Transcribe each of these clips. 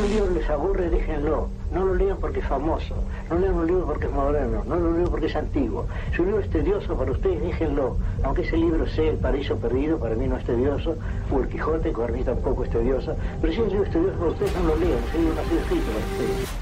Si un libro les aburre, déjenlo. No lo lean porque es famoso. No lean un libro porque es moderno. No lo lean porque es antiguo. Si un libro es tedioso para ustedes, déjenlo. Aunque ese libro sea El Paraíso Perdido, para mí no es tedioso. O El Quijote, para mí tampoco es tedioso. Pero si el libro es tedioso para ustedes, no lo lean. Ese libro no ha sido escrito para ustedes.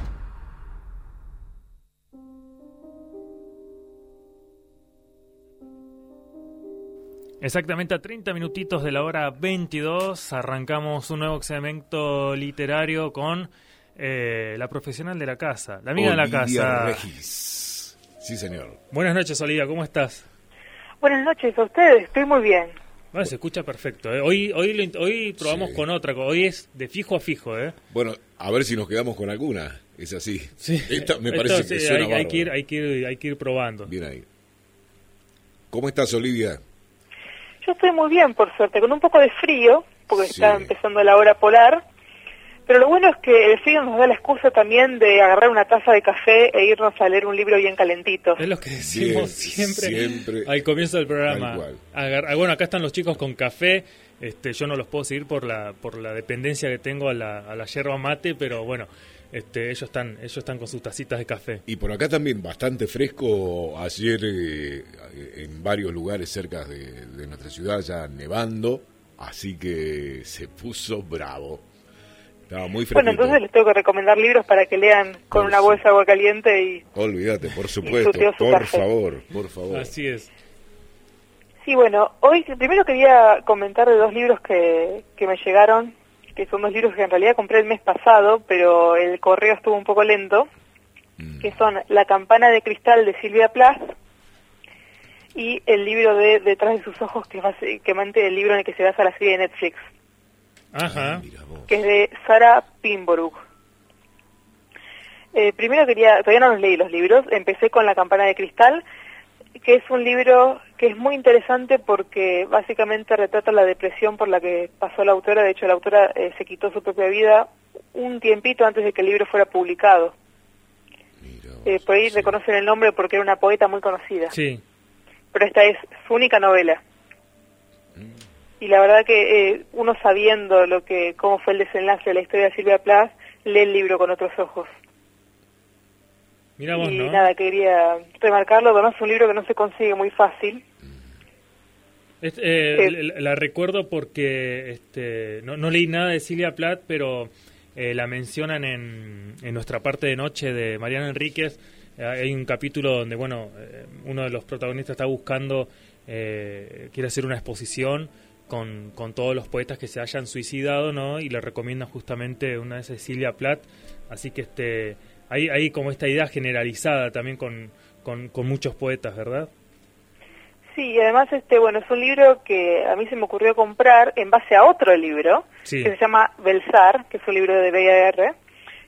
Exactamente a 30 minutitos de la hora 22 arrancamos un nuevo segmento literario con eh, la profesional de la casa, la amiga de la casa. Regis. Sí, señor. Buenas noches, Olivia, ¿cómo estás? Buenas noches a ustedes, estoy muy bien. Bueno, se escucha perfecto. ¿eh? Hoy, hoy, hoy probamos Sí. con otra, hoy es de fijo a fijo. ¿eh? Bueno, a ver si nos quedamos con alguna. Es así. Sí. Esta me Esto parece sí, que suena hay, hay que ir, hay, que ir, hay que ir probando. Bien ahí. ¿Cómo estás, Olivia? Yo estoy muy bien, por suerte, con un poco de frío, porque Sí. está empezando la hora polar. Pero lo bueno es que el frío nos da la excusa también de agarrar una taza de café e irnos a leer un libro bien calentito. Es lo que decimos Bien, siempre, siempre. al comienzo del programa. Ah, bueno, acá están los chicos con café. Este, yo no los puedo seguir por la por la dependencia que tengo a la, a la yerba mate, pero bueno, este, ellos están ellos están con sus tacitas de café. Y por acá también bastante fresco. Ayer eh, en varios lugares cerca de, de nuestra ciudad ya nevando. Así que se puso bravo. Estaba muy fresco. Bueno, entonces les tengo que recomendar libros para que lean con Por una bolsa de agua caliente y... Olvídate, por supuesto. Su Por café. favor, por favor. Así es. Sí, bueno, hoy primero quería comentar de dos libros que, que me llegaron, que son dos libros que en realidad compré el mes pasado, pero el correo estuvo un poco lento, Mm. que son La campana de cristal de Silvia Plath y el libro de Detrás de sus ojos, que es básicamente el libro en el que se basa la serie de Netflix, Ajá. Vos. que es de Sara Pimboruk. Eh, primero quería, todavía no los leí los libros, empecé con La campana de cristal, que es un libro que es muy interesante porque básicamente retrata la depresión por la que pasó la autora. De hecho, la autora eh, se quitó su propia vida un tiempito antes de que el libro fuera publicado. Vos. Eh, por ahí Sí. reconocen el nombre porque era una poeta muy conocida. Sí. Pero esta es su única novela. Y la verdad que eh, uno sabiendo lo que cómo fue el desenlace de la historia de Silvia Plath, lee el libro con otros ojos. Mira vos, y ¿no? nada, quería remarcarlo, pero no es un libro que no se consigue muy fácil. Es- eh, Sí. la, la recuerdo porque este, no, no leí nada de Silvia Plath, pero eh, la mencionan en, en nuestra parte de noche de Mariana Enríquez. Eh, hay un capítulo donde, bueno, eh, uno de los protagonistas está buscando, eh, quiere hacer una exposición con, con todos los poetas que se hayan suicidado, ¿no? Y le recomienda justamente una de esas Silvia Plath. Así que este, hay, hay como esta idea generalizada también con, con, con muchos poetas, ¿verdad? Sí, y además, este, bueno, es un libro que a mí se me ocurrió comprar en base a otro libro, Sí. que se llama Belsar, que es un libro de B.A.R.,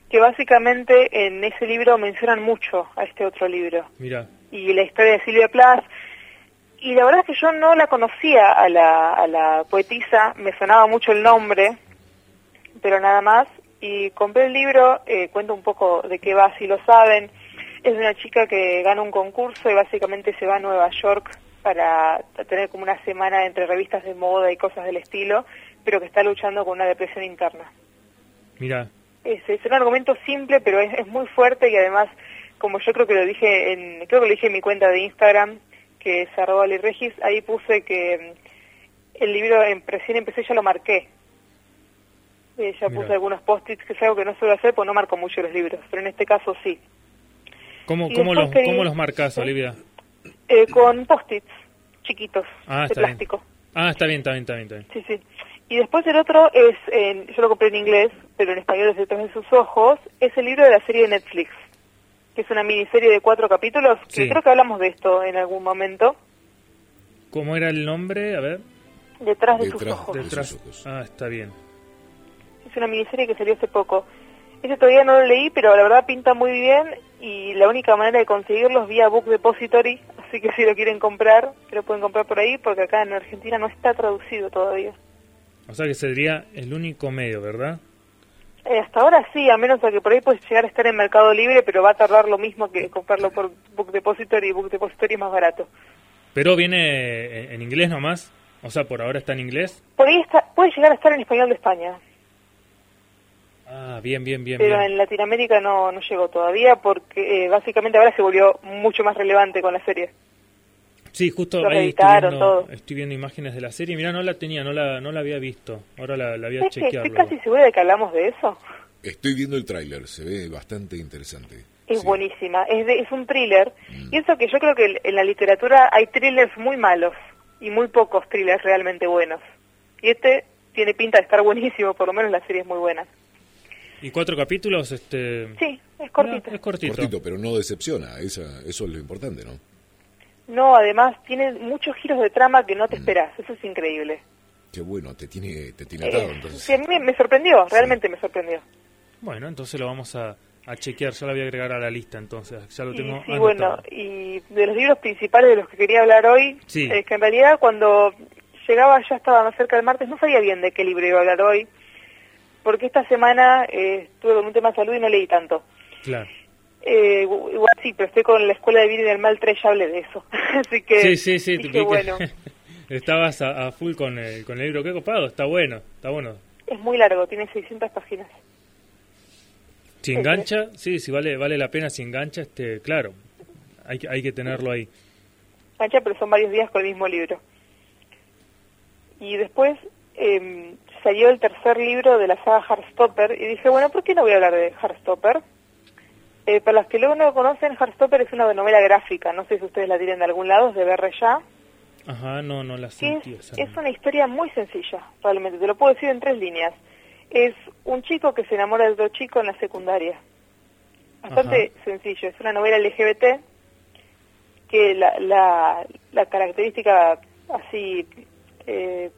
que básicamente en ese libro mencionan mucho a este otro libro. Mira. y la historia de Silvia Plath. Y la verdad es que yo no la conocía a la, a la poetisa, me sonaba mucho el nombre, pero nada más. Y compré el libro, eh, cuento un poco de qué va, si lo saben. Es de una chica que gana un concurso y básicamente se va a Nueva York para tener como una semana entre revistas de moda y cosas del estilo, pero que está luchando con una depresión interna. Mira, Es, es un argumento simple, pero es, es muy fuerte y además, como yo creo que lo dije en, creo que lo dije en mi cuenta de Instagram, que es arroba ahí puse que el libro en, recién empecé ya lo marqué. Eh, ya Mira. puse algunos post-its, que es algo que no suelo hacer, porque no marco mucho los libros, pero en este caso sí. ¿cómo, cómo, los, quería- ¿cómo los marcas, ¿Sí? Olivia? Eh, con post-its chiquitos, Ah, de está bien. plástico. Ah, está bien, está bien, está bien. Está bien. Sí, sí. Y después el otro es, en- yo lo compré en inglés, pero en español es Detrás de sus ojos, es el libro de la serie de Netflix, que es una miniserie de cuatro capítulos, que Sí. creo que hablamos de esto en algún momento, ¿Cómo era el nombre? A ver. Detrás de sus Detrás ojos. Detrás. sus ojos. Ah, está bien. Es una miniserie que salió hace poco. Ese todavía no lo leí, pero la verdad pinta muy bien y la única manera de conseguirlo es vía Book Depository, así que si lo quieren comprar, lo pueden comprar por ahí, porque acá en Argentina no está traducido todavía. O sea que sería el único medio, ¿verdad? Eh, hasta ahora sí, a menos a que por ahí puedes llegar a estar en Mercado Libre, pero va a tardar lo mismo que comprarlo por Book Depository y Book Depository es más barato. Pero viene en, en inglés nomás. O sea, por ahora está en inglés. Por ahí está, puede llegar a estar en español de España. Ah, bien, bien, bien. Pero bien. en Latinoamérica no, no llegó todavía porque eh, básicamente ahora se volvió mucho más relevante con la serie. Sí, justo ahí estoy viendo, todo. estoy viendo imágenes de la serie. Mira, no la tenía, no la, no la había visto. Ahora la, la voy a ¿Sabes que chequear. Estoy casi segura de que hablamos de eso. Estoy viendo el tráiler, se ve bastante interesante. Es Sí. buenísima, es, de- es un thriller. Mm. Y eso que yo creo que en la literatura hay thrillers muy malos y muy pocos thrillers realmente buenos. Y este tiene pinta de estar buenísimo, por lo menos la serie es muy buena. ¿Y cuatro capítulos? Este... Sí, es cortito. Ah, es cortito. Cortito, pero no decepciona, esa, eso es lo importante, ¿no? No, además tiene muchos giros de trama que no Mm. te esperás, eso es increíble. Qué bueno, te tiene, te tiene atado, Eh, entonces. sí, a mí me, sorprendió, realmente me sorprendió. Bueno, entonces lo vamos a, a chequear. Ya la voy a agregar a la lista, entonces. Ya lo Y tengo sí, anotado. bueno, y de los libros principales de los que quería hablar hoy, Sí. es que en realidad cuando llegaba, ya estaba más cerca del martes, no sabía bien de qué libro iba a hablar hoy, porque esta semana eh, estuve con un tema de salud y no leí tanto. Claro. Eh, gu- igual sí, pero estoy con la Escuela de Bien y del Mal 3, ya hablé de eso. Así que Sí, sí, sí. dije, bueno, Estabas a, a full con el, con el libro. Qué copado, está bueno, está bueno. es muy largo, tiene 600 páginas. Si engancha, sí, si vale vale la pena si engancha, este, claro, hay, que- hay que tenerlo ahí. Mancha, pero son varios días con el mismo libro. Y después eh, salió el tercer libro de la saga Heartstopper y dije, bueno, ¿por qué no voy a hablar de Heartstopper? Eh, para los que luego no lo conocen, Heartstopper es una novela gráfica, no sé si ustedes la tienen de algún lado, es de BR ya. Ajá, no, no la sentí. es, es una historia muy sencilla, realmente, te lo puedo decir en tres líneas. Es un chico que se enamora de otro chico en la secundaria. Bastante sencillo, es una novela LGBT que la, la, la característica así eh,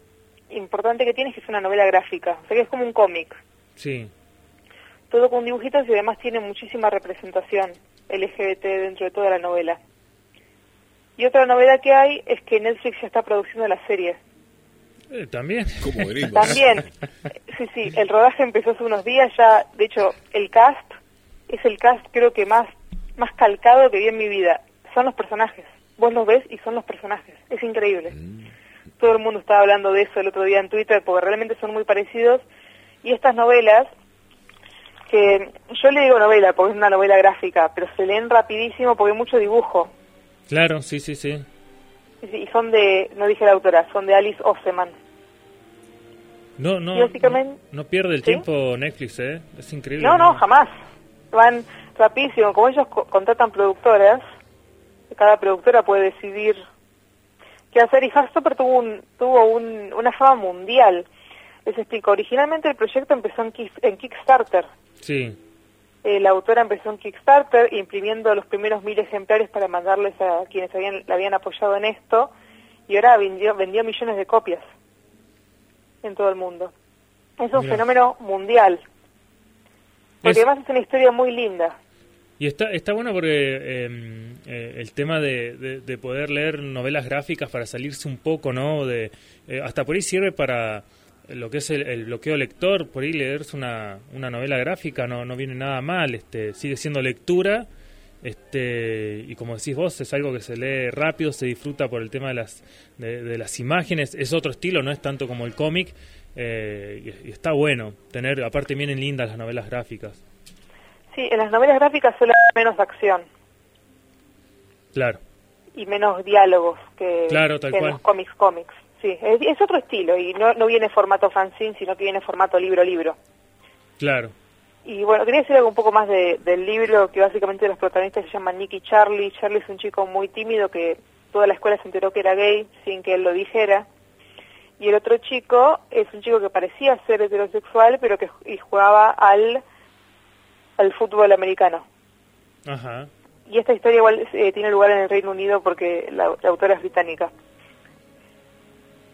importante que tiene es que es una novela gráfica, o sea que es como un cómic, Sí, todo con dibujitos y además tiene muchísima representación LGBT dentro de toda la novela. Y otra novela que hay es que Netflix ya está produciendo la serie. Eh, también. ¿Cómo venimos? También, sí, sí, el rodaje empezó hace unos días ya, de hecho, el cast es el cast creo que más, más calcado que vi en mi vida. Son los personajes. Vos los ves y son los personajes. Es increíble. Mm, Todo el mundo estaba hablando de eso el otro día en Twitter porque realmente son muy parecidos. Y estas novelas, que yo le digo novela porque es una novela gráfica, pero se leen rapidísimo porque hay mucho dibujo. Claro, sí, sí, sí. Y son de, no dije la autora, son de Alice Oseman. No, no, básicamente- no, no pierde el ¿Sí? tiempo Netflix, ¿eh? Es increíble. No, no, jamás. Van rapidísimo. Como ellos co- contratan productoras, cada productora puede decidir qué hacer. Y Heartstopper tuvo, un, tuvo un- una fama mundial. Les explico. Originalmente el proyecto empezó en, Kick- en Kickstarter. Sí, Eh, la autora empezó en Kickstarter imprimiendo los primeros mil ejemplares para mandarles a quienes habían, la habían apoyado en esto. Y ahora vendió, vendió millones de copias en todo el mundo. Es un fenómeno mundial. Porque Es- además es una historia muy linda. Y está, está bueno porque eh, eh, el tema de, de- de poder leer novelas gráficas para salirse un poco, ¿no? De, eh, hasta por ahí sirve para lo que es el, bloqueo lector, por ahí leerse una, una novela gráfica no, no viene nada mal, este sigue siendo lectura, este y como decís vos, es algo que se lee rápido, se disfruta por el tema de las, de, de las imágenes, es otro estilo, no es tanto como el cómic, eh, y, y está bueno tener, aparte vienen lindas las novelas gráficas, Sí, en las novelas gráficas suele haber menos acción claro. y menos diálogos que, Claro, tal que en cual. los cómics cómics. Sí, es, es otro estilo y no, no viene en formato fanzine, sino que viene en formato libro-libro. Claro. Y bueno, quería decir algo un poco más de- del libro, que básicamente los protagonistas se llaman Nick y Charlie. Charlie es un chico muy tímido que toda la escuela se enteró que era gay sin que él lo dijera. Y el otro chico es un chico que parecía ser heterosexual, pero que y jugaba al, al fútbol americano. Ajá. Y esta historia igual eh, tiene lugar en el Reino Unido porque la, la autora es británica.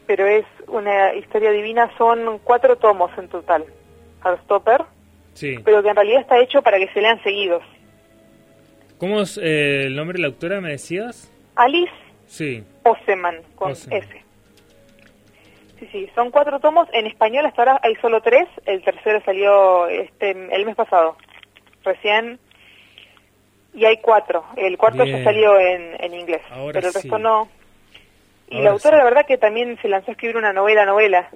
Pero es una historia divina, son cuatro tomos en total, Heartstopper, Sí. pero que en realidad está hecho para que se lean seguidos. ¿Cómo es eh, el nombre de la autora, me decías? Alice Sí. Oseman, con Oseman. S. Sí, sí, son cuatro tomos. En español hasta ahora hay solo tres. El tercero salió este el mes pasado, recién. Y hay cuatro. El cuarto Bien. ya salió en, en inglés, Ahora pero el sí. resto no. Y Ahora la autora, sí. la verdad, que también se lanzó a escribir una novela, novela.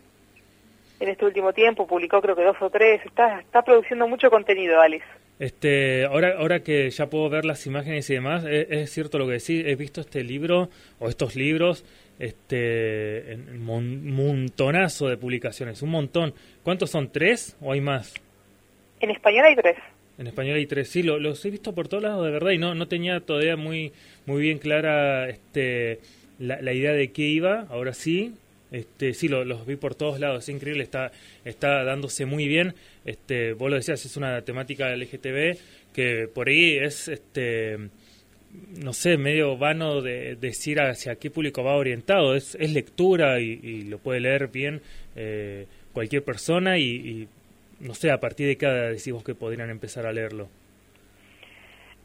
en este último tiempo, publicó creo que dos o tres, está, está produciendo mucho contenido, Alice. Este, ahora, ahora que ya puedo ver las imágenes y demás, es, es cierto lo que decís, he visto este libro o estos libros este en un montonazo de publicaciones, un montón. ¿Cuántos son? ¿Tres o hay más? En español hay tres. En español hay tres, sí, lo, los he visto por todos lados de verdad y no, no tenía todavía muy, muy bien clara este, la, la idea de qué iba, ahora sí, este, sí, lo, los vi por todos lados, es increíble, está, está dándose muy bien. Este, vos lo decías, es una temática LGTB que por ahí es, este, no sé, medio vano de, decir hacia qué público va orientado. Es, es lectura y, y lo puede leer bien eh, cualquier persona y, y, no sé, a partir de cada decimos que podrían empezar a leerlo.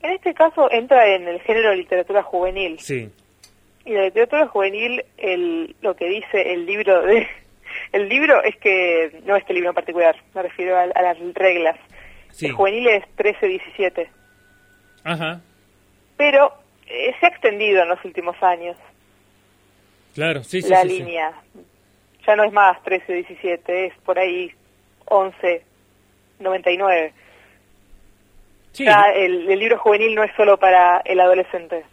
En este caso entra en el género de literatura juvenil. Sí. Y la literatura juvenil, el, lo que dice el libro de... El libro es que, no este libro en particular, me refiero a, a las reglas. sí. El juvenil es 13-17. Ajá, Pero eh, se ha extendido en los últimos años claro, sí, sí. la sí, sí. línea. Ya no es más 13-17, es por ahí 11-99. Sí, Ya el, el libro juvenil no es solo para el adolescente.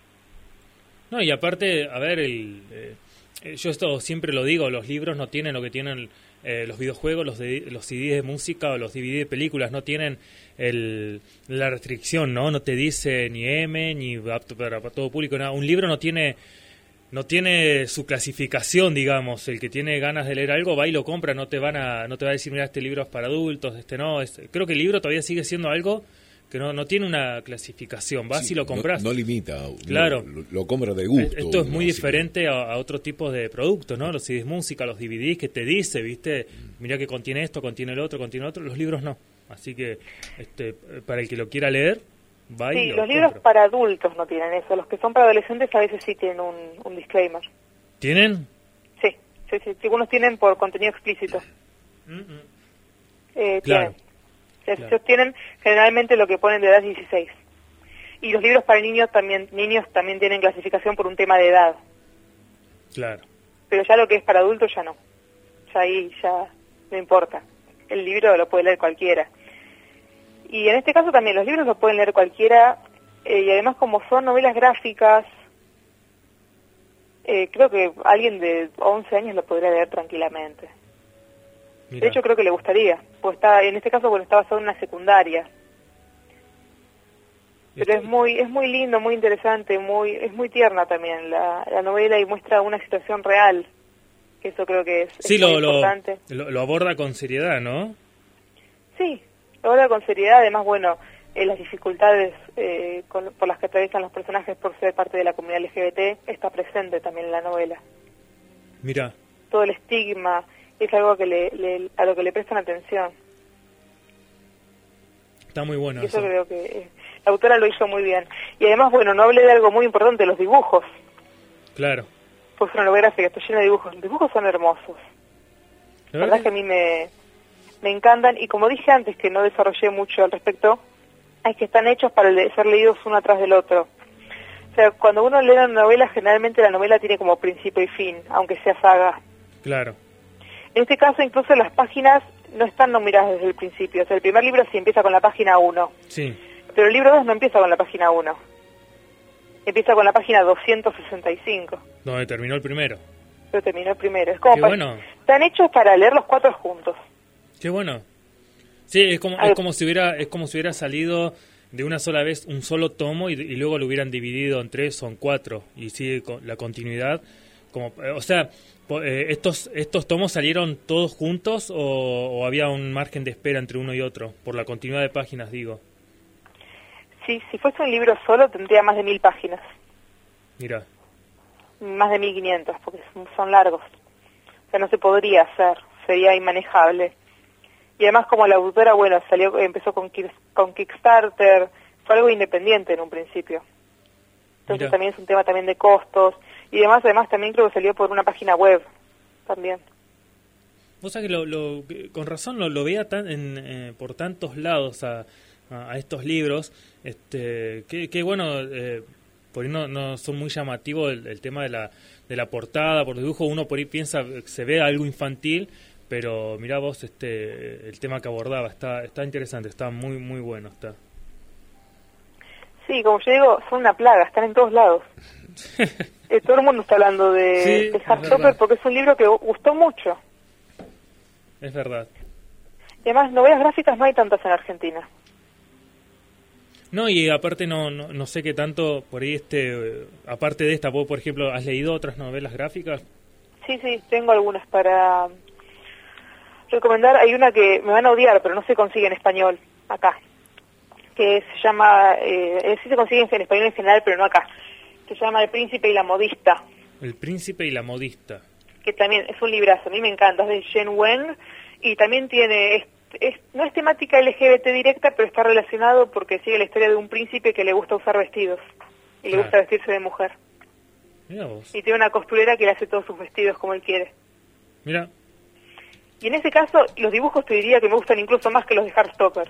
No, y aparte, a ver, el, eh, yo esto siempre lo digo, los libros no tienen lo que tienen eh, los videojuegos, los, de, los CDs de música o los DVD de películas, no tienen el, la restricción, ¿no? No te dice ni M, ni apto para, para todo público, nada. Un libro no tiene no tiene su clasificación, digamos. El que tiene ganas de leer algo va y lo compra, no te van a no te va a decir, mira, este libro es para adultos, este no. Es, creo que el libro todavía sigue siendo algo que no, no tiene una clasificación. Vas Sí, y lo compras. No, no limita. Claro. Lo, lo compra de gusto. Esto es muy diferente a, a otro tipo de productos, ¿no? Los CDs música, los DVDs que te dice, ¿viste? Mira que contiene esto, contiene el otro, contiene otro. Los libros no. Así que este, para el que lo quiera leer, va Sí, lo los libros para adultos no tienen eso. Los que son para adolescentes a veces sí tienen un, un disclaimer. ¿Tienen? Sí, sí, sí. Algunos tienen por contenido explícito. Mm, mm. Eh, Claro. Tienen. Ellos Claro. tienen generalmente lo que ponen de edad 16. Y los libros para niños también niños también tienen clasificación por un tema de edad. Claro. Pero ya lo que es para adultos ya no. Ya ahí ya no importa. El libro lo puede leer cualquiera. Y en este caso también los libros lo pueden leer cualquiera. eh, y además como son novelas gráficas, eh, creo que alguien de 11 años lo podría leer tranquilamente. Mira. De hecho creo que le gustaría. Pues está, en este caso bueno, está basado en una secundaria. Pero es muy es muy lindo, muy interesante, muy es muy tierna también la, la novela y muestra una situación real. Que eso creo que es, Sí, lo, importante. lo, lo aborda con seriedad, ¿no? Sí, habla con seriedad. Además, bueno, eh, las dificultades eh, con- por las que atraviesan los personajes por ser parte de la comunidad LGBT está presente también en la novela. Mira. Todo el estigma es algo que le, le- a lo que le prestan atención. Está muy bueno y eso eso. creo que eh, la autora lo hizo muy bien. Y además, bueno, no hablé de algo muy importante, los dibujos. Claro. Pues una novela gráfica, está llena de dibujos. Los dibujos son hermosos. La La verdad que a mí me, me encantan y como dije antes que no desarrollé mucho al respecto, es que están hechos para ser leídos uno atrás del otro. O sea, cuando uno lee una novela, generalmente la novela tiene como principio y fin, aunque sea saga. Claro. En este caso, incluso las páginas no están numeradas desde el principio. O sea, el primer libro sí empieza con la página 1, Sí. pero el libro 2 no empieza con la página 1. Empieza con la página 265, Donde terminó el primero. pero terminó el primero. Es como Qué pa- bueno. Están hechos para leer los cuatro juntos. Qué bueno. Sí, es como, es como si hubiera, es como si hubiera salido de una sola vez un solo tomo y, y luego lo hubieran dividido en tres o en cuatro y sigue con la continuidad. Como, eh, o sea, eh, estos estos tomos salieron todos juntos o, o había un margen de espera entre uno y otro por la continuidad de páginas, digo. Sí, si fuese un libro solo tendría más de mil páginas, Mira, más de mil quinientos, porque son- son largos. O sea, no se podría hacer, sería inmanejable. Y además como la autora, bueno, salió, empezó con, con Kickstarter, fue algo independiente en un principio. Entonces Mira. también es un tema también de costos. Y además, además también creo que salió por una página web también. vos sabés que lo, lo- con razón lo, lo veía tan, en, eh, por tantos lados a, a, estos libros. Este, que, que bueno, eh, por ahí no, no son muy llamativos el, el tema de la, de la portada, por dibujo. Uno por ahí piensa, se ve algo infantil, pero mirá vos este el tema que abordaba, está está interesante, está muy muy bueno, está. Sí, como yo digo, son una plaga, están en todos lados. Eh, todo el mundo está hablando de, Sí, de porque es un libro que gustó mucho. Es verdad. Y además, novelas gráficas no hay tantas en Argentina. No, y aparte no, no, no sé qué tanto por ahí este eh, aparte de esta, vos por ejemplo, ¿has leído otras novelas gráficas? Sí, sí, tengo algunas para recomendar. Hay una que me van a odiar, pero no se consigue en español acá. Que se llama, eh, eh, sí se consigue en español en general, pero no acá. Se llama El Príncipe y la Modista, El príncipe y la modista. que también es un librazo. A mí me encanta, es de Jen Wen y también tiene, es, es- no es temática LGBT directa, pero está relacionado porque sigue la historia de un príncipe que le gusta usar vestidos y le gusta vestirse de mujer. Mira vos. Y tiene una costurera que le hace todos sus vestidos como él quiere. Mira, Y en ese caso, los dibujos te diría que me gustan incluso más que los de Heartstopper.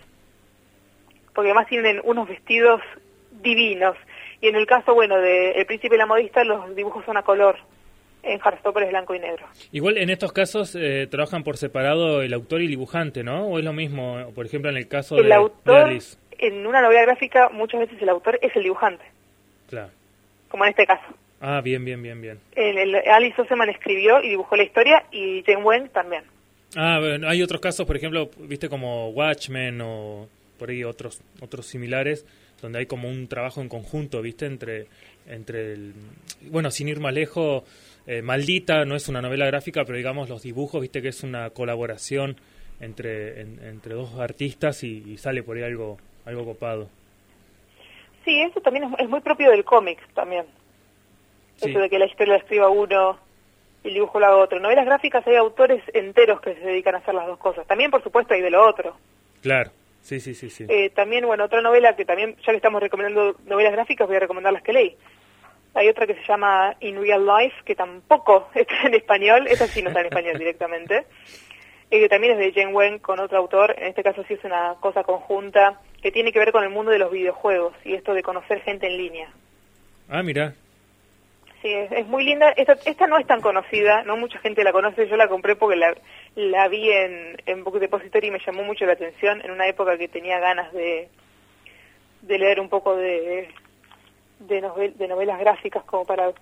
Porque además tienen unos vestidos divinos. Y en el caso, bueno, de El Príncipe y la Modista, los dibujos son a color. En Heartstopper es blanco y negro. igual en estos casos eh, trabajan por separado el autor y el dibujante, ¿no? ¿O es lo mismo, por ejemplo, en el caso El de, Alice? en una novela gráfica, muchas veces el autor es el dibujante, Claro. como en este caso. Ah, bien, bien, bien, bien. El, el- Alice Oseman escribió y dibujó la historia y Jane Wen también. Ah, bueno, hay otros casos, por ejemplo, viste como Watchmen o por ahí otros otros similares donde hay como un trabajo en conjunto, viste, entre entre el bueno, sin ir más lejos, eh, Maldita no es una novela gráfica, pero digamos los dibujos, viste que es una colaboración entre en- entre dos artistas y, y sale por ahí algo algo copado. Sí, eso también es, es muy propio del cómic también. Sí. Eso de que la historia la escriba uno el dibujo lo haga otro. Novelas gráficas hay autores enteros que se dedican a hacer las dos cosas. También, por supuesto, hay de lo otro. Claro. Sí, sí, sí, sí. Eh, también, bueno, otra novela que también, ya que estamos recomendando novelas gráficas, voy a recomendar las que leí. Hay otra que se llama In Real Life, que tampoco está en español, esa sí no está en español directamente, y que también es de Jane Wen con otro autor, en este caso sí es una cosa conjunta, que tiene que ver con el mundo de los videojuegos y esto de conocer gente en línea. Ah, mira. Sí, es, muy linda. Esta, esta no es tan conocida, no mucha gente la conoce. Yo la compré porque la, vi en, en Book Depository y me llamó mucho la atención en una época que tenía ganas de, leer un poco de, de, novel- de novelas gráficas como para,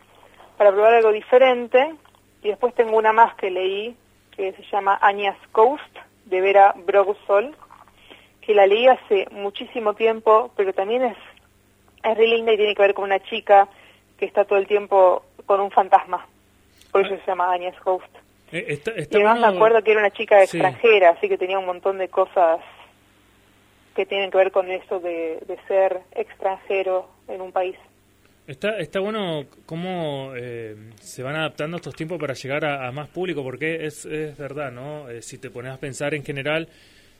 probar algo diferente. Y después tengo una más que leí que se llama Anya's Coast de Vera Brogsol, que la leí hace muchísimo tiempo, pero también es, es re linda y tiene que ver con una chica que está todo el tiempo con un fantasma. Por eso se llama Anya's Ghost. Eh, está, está Y además me acuerdo que era una chica Sí. extranjera, así que tenía un montón de cosas que tienen que ver con eso de, de ser extranjero en un país. Está, está bueno cómo eh, se van adaptando estos tiempos para llegar a, a más público, porque es, es verdad, ¿no? Eh, si te pones a pensar en general,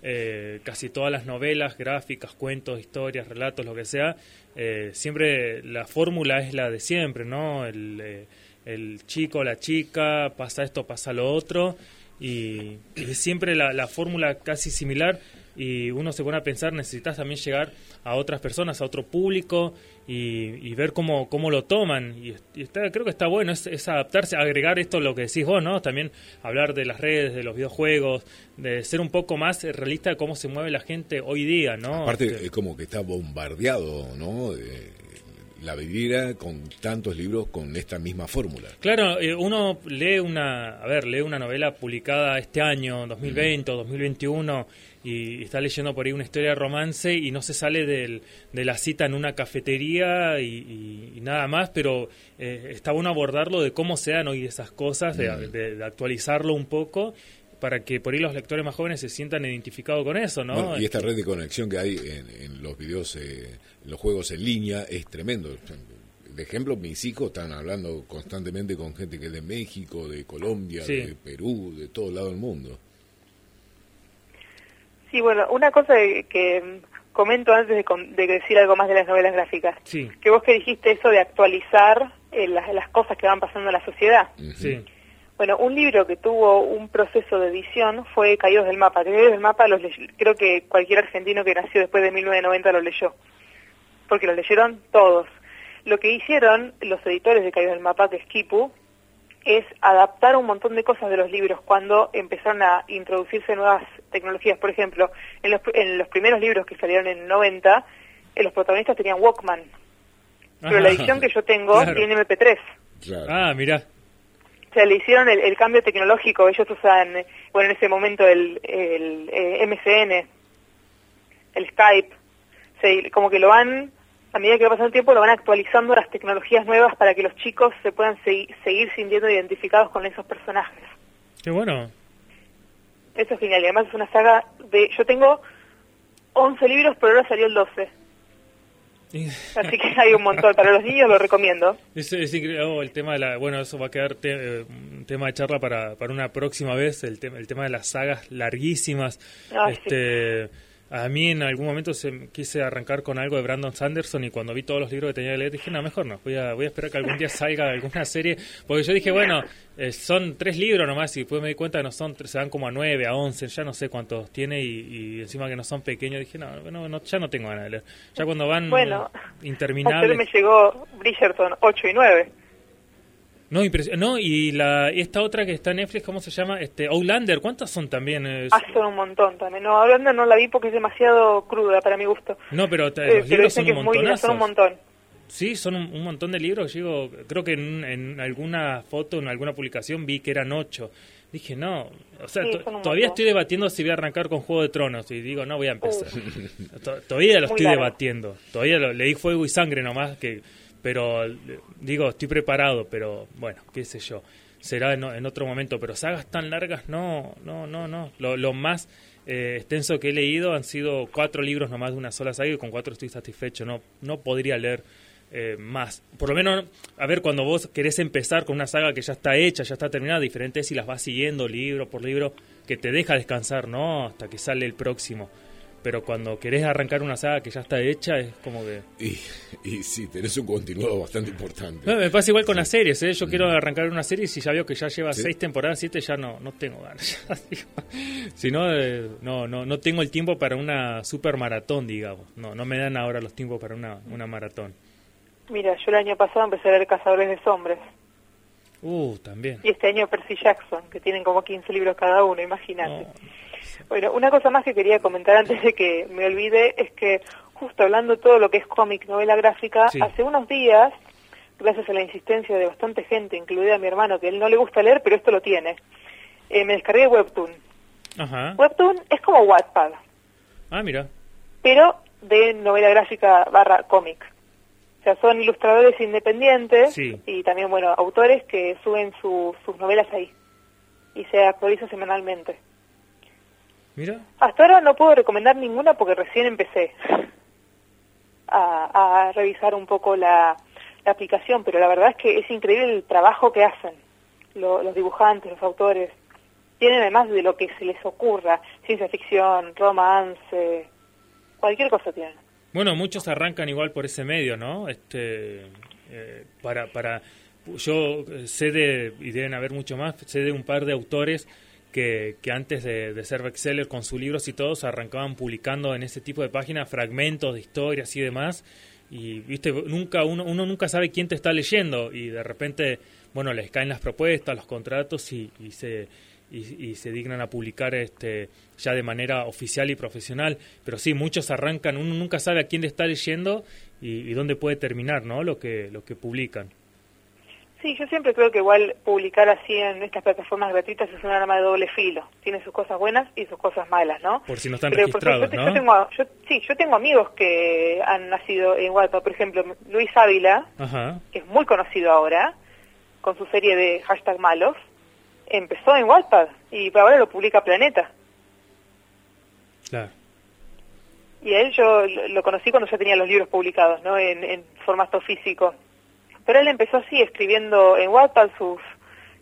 eh, casi todas las novelas, gráficas, cuentos, historias, relatos, lo que sea, eh, siempre la fórmula es la de siempre, ¿no? El, eh, el chico, la chica, pasa esto, pasa lo otro, y, siempre la, la fórmula casi similar y uno se pone a pensar, necesitas también llegar a otras personas, a otro público y, y ver cómo, cómo lo toman. Y, y está, creo que está bueno, es, es adaptarse, agregar esto lo que decís vos, ¿no? También hablar de las redes, de los videojuegos, de ser un poco más realista de cómo se mueve la gente hoy día, ¿no? Aparte, Este, es como que está bombardeado, ¿no? Eh, la vidriera con tantos libros con esta misma fórmula. Claro, eh, uno lee una, a ver, lee una novela publicada este año, 2020 o 2021, y está leyendo por ahí una historia de romance y no se sale del, de la cita en una cafetería y, y- y nada más, pero eh, está bueno abordarlo de cómo se dan hoy esas cosas, de, de- de actualizarlo un poco para que por ahí los lectores más jóvenes se sientan identificados con eso, ¿no? Bueno, y esta Este, red de conexión que hay en, en los videos, eh, en los juegos en línea, es tremendo. De ejemplo, mis hijos están hablando constantemente con gente que es de México, de Colombia, Sí. de Perú, de todo lado del mundo. Sí, bueno, una cosa que, que, comento antes de, de decir algo más de las novelas gráficas. Sí, Que vos que dijiste eso de actualizar eh, las, las cosas que van pasando en la sociedad. Sí. Bueno, un libro que tuvo un proceso de edición fue Caídos del Mapa. Caídos del Mapa los creo que cualquier argentino que nació después de 1990 lo leyó, porque lo leyeron todos. Lo que hicieron los editores de Caídos del Mapa, que es Kipu, es adaptar un montón de cosas de los libros cuando empezaron a introducirse nuevas tecnologías. Por ejemplo, en los, en los primeros libros que salieron en el 90, eh, los protagonistas tenían Walkman, pero la edición que yo tengo Claro. tiene MP3. Claro. Ah, mira. O sea, le hicieron el, el cambio tecnológico. Ellos usan, bueno, en ese momento el, el eh, MSN, el Skype. Se- como que lo van, a medida que va pasando el tiempo, lo van actualizando a las tecnologías nuevas para que los chicos se puedan segui- seguir sintiendo identificados con esos personajes. Qué bueno. Eso es genial. Y además es una saga de... Yo tengo 11 libros, pero ahora salió el 12. Y- Así que hay un montón. Para los niños lo recomiendo. Es, es increíble. Oh, el tema de la. Bueno, eso va a quedar te- eh, un tema de charla para, para una próxima vez. El, tema el tema de las sagas larguísimas. Ay, este. A mí en algún momento se, quise arrancar con algo de Brandon Sanderson y cuando vi todos los libros que tenía que leer dije, no, mejor no, voy a, voy a esperar que algún día salga alguna serie, porque yo dije, bueno, eh, son tres libros nomás y después me di cuenta que no son, se dan como a nueve, a once, ya no sé cuántos tiene y, y encima que no son pequeños, dije, no, no, no, ya no tengo ganas de leer. Ya cuando van Bueno, interminables... Me llegó Bridgerton 8 y 9. No, no, y la esta otra que está en Netflix, ¿cómo se llama? Este Outlander, ¿cuántas son también? Ah, son un montón también. No, hablando no la vi porque es demasiado cruda para mi gusto. no, pero te- Eh, los pero libros son que un muy son un montón. Sí, son un, un montón de libros. Digo, creo que en, en alguna foto, en alguna publicación vi que eran ocho. Dije, no, o sea, Sí, todavía estoy debatiendo si voy a arrancar con Juego de Tronos y digo, no voy a empezar. To- todavía lo Muy estoy largo. debatiendo. Todavía lo, leí Fuego y Sangre nomás, que pero digo, estoy preparado, pero bueno, qué sé yo. Será en, en otro momento, pero sagas tan largas, no, no, no, no. Lo, más eh, extenso que he leído han sido cuatro libros nomás de una sola saga y con cuatro estoy satisfecho. No, no podría leer eh, más. Por lo menos, a ver, cuando vos querés empezar con una saga que ya está hecha, ya está terminada, diferente si las vas siguiendo libro por libro, que te deja descansar, ¿no? Hasta que sale el próximo. Pero cuando querés arrancar una saga que ya está hecha, es como que... Y, y sí, tenés un continuado bastante importante. No, me pasa igual con las series, ¿eh? Yo quiero arrancar una serie y si ya veo que ya lleva Sí. seis temporadas, siete, ya no, no tengo ganas. Si no, eh, no, no, no tengo el tiempo para una super maratón, digamos. No, no me dan ahora los tiempos para una, una maratón. Mira, yo el año pasado empecé a leer Cazadores de Sombras. Uh, también. Y este año Percy Jackson, que tienen como 15 libros cada uno, imagínate. No. Bueno, una cosa más que quería comentar antes de que me olvide es que justo hablando de todo lo que es cómic, novela gráfica, Sí. hace unos días, gracias a la insistencia de bastante gente, incluida mi hermano, que él no le gusta leer, pero esto lo tiene, eh, me descargué Webtoon. Ajá. Webtoon es como Wattpad, Ah, mira. pero de novela gráfica barra cómic. O sea, son ilustradores independientes Sí. y también, bueno, autores que suben su- sus novelas ahí y se actualiza semanalmente. Mira. Hasta ahora no puedo recomendar ninguna porque recién empecé a, a revisar un poco la, la aplicación, pero la verdad es que es increíble el trabajo que hacen lo- los dibujantes, los autores. Tienen además de lo que se les ocurra, ciencia ficción, romance, cualquier cosa tienen. Bueno, muchos arrancan igual por ese medio, ¿no? Este, eh, para, para, yo eh, sé de, y deben haber mucho más, sé de un par de autores que, que antes de, ser bestseller con sus libros y todos arrancaban publicando en ese tipo de páginas fragmentos de historias y demás. Y, viste, nunca uno, uno nunca sabe quién te está leyendo y de repente, bueno, les caen las propuestas, los contratos y, y se y, y se dignan a publicar este ya de manera oficial y profesional. Pero sí, muchos arrancan, uno nunca sabe a quién le está leyendo y, y dónde puede terminar, ¿no? Lo que lo que publican. Sí, yo siempre creo que igual publicar así en estas plataformas gratuitas es un arma de doble filo. Tiene sus cosas buenas y sus cosas malas, ¿no? Por si no están Pero, registrados, ejemplo, ¿no? yo tengo, yo, sí, yo tengo amigos que han nacido en Wattpad. Por ejemplo, Luis Ávila, Ajá. que es muy conocido ahora, con su serie de hashtag malos, empezó en Wattpad y ahora lo publica Planeta. Claro. Y a él yo lo lo conocí cuando ya tenía los libros publicados, ¿no? En, en formato físico. Pero él empezó así, escribiendo en Wattpad, sus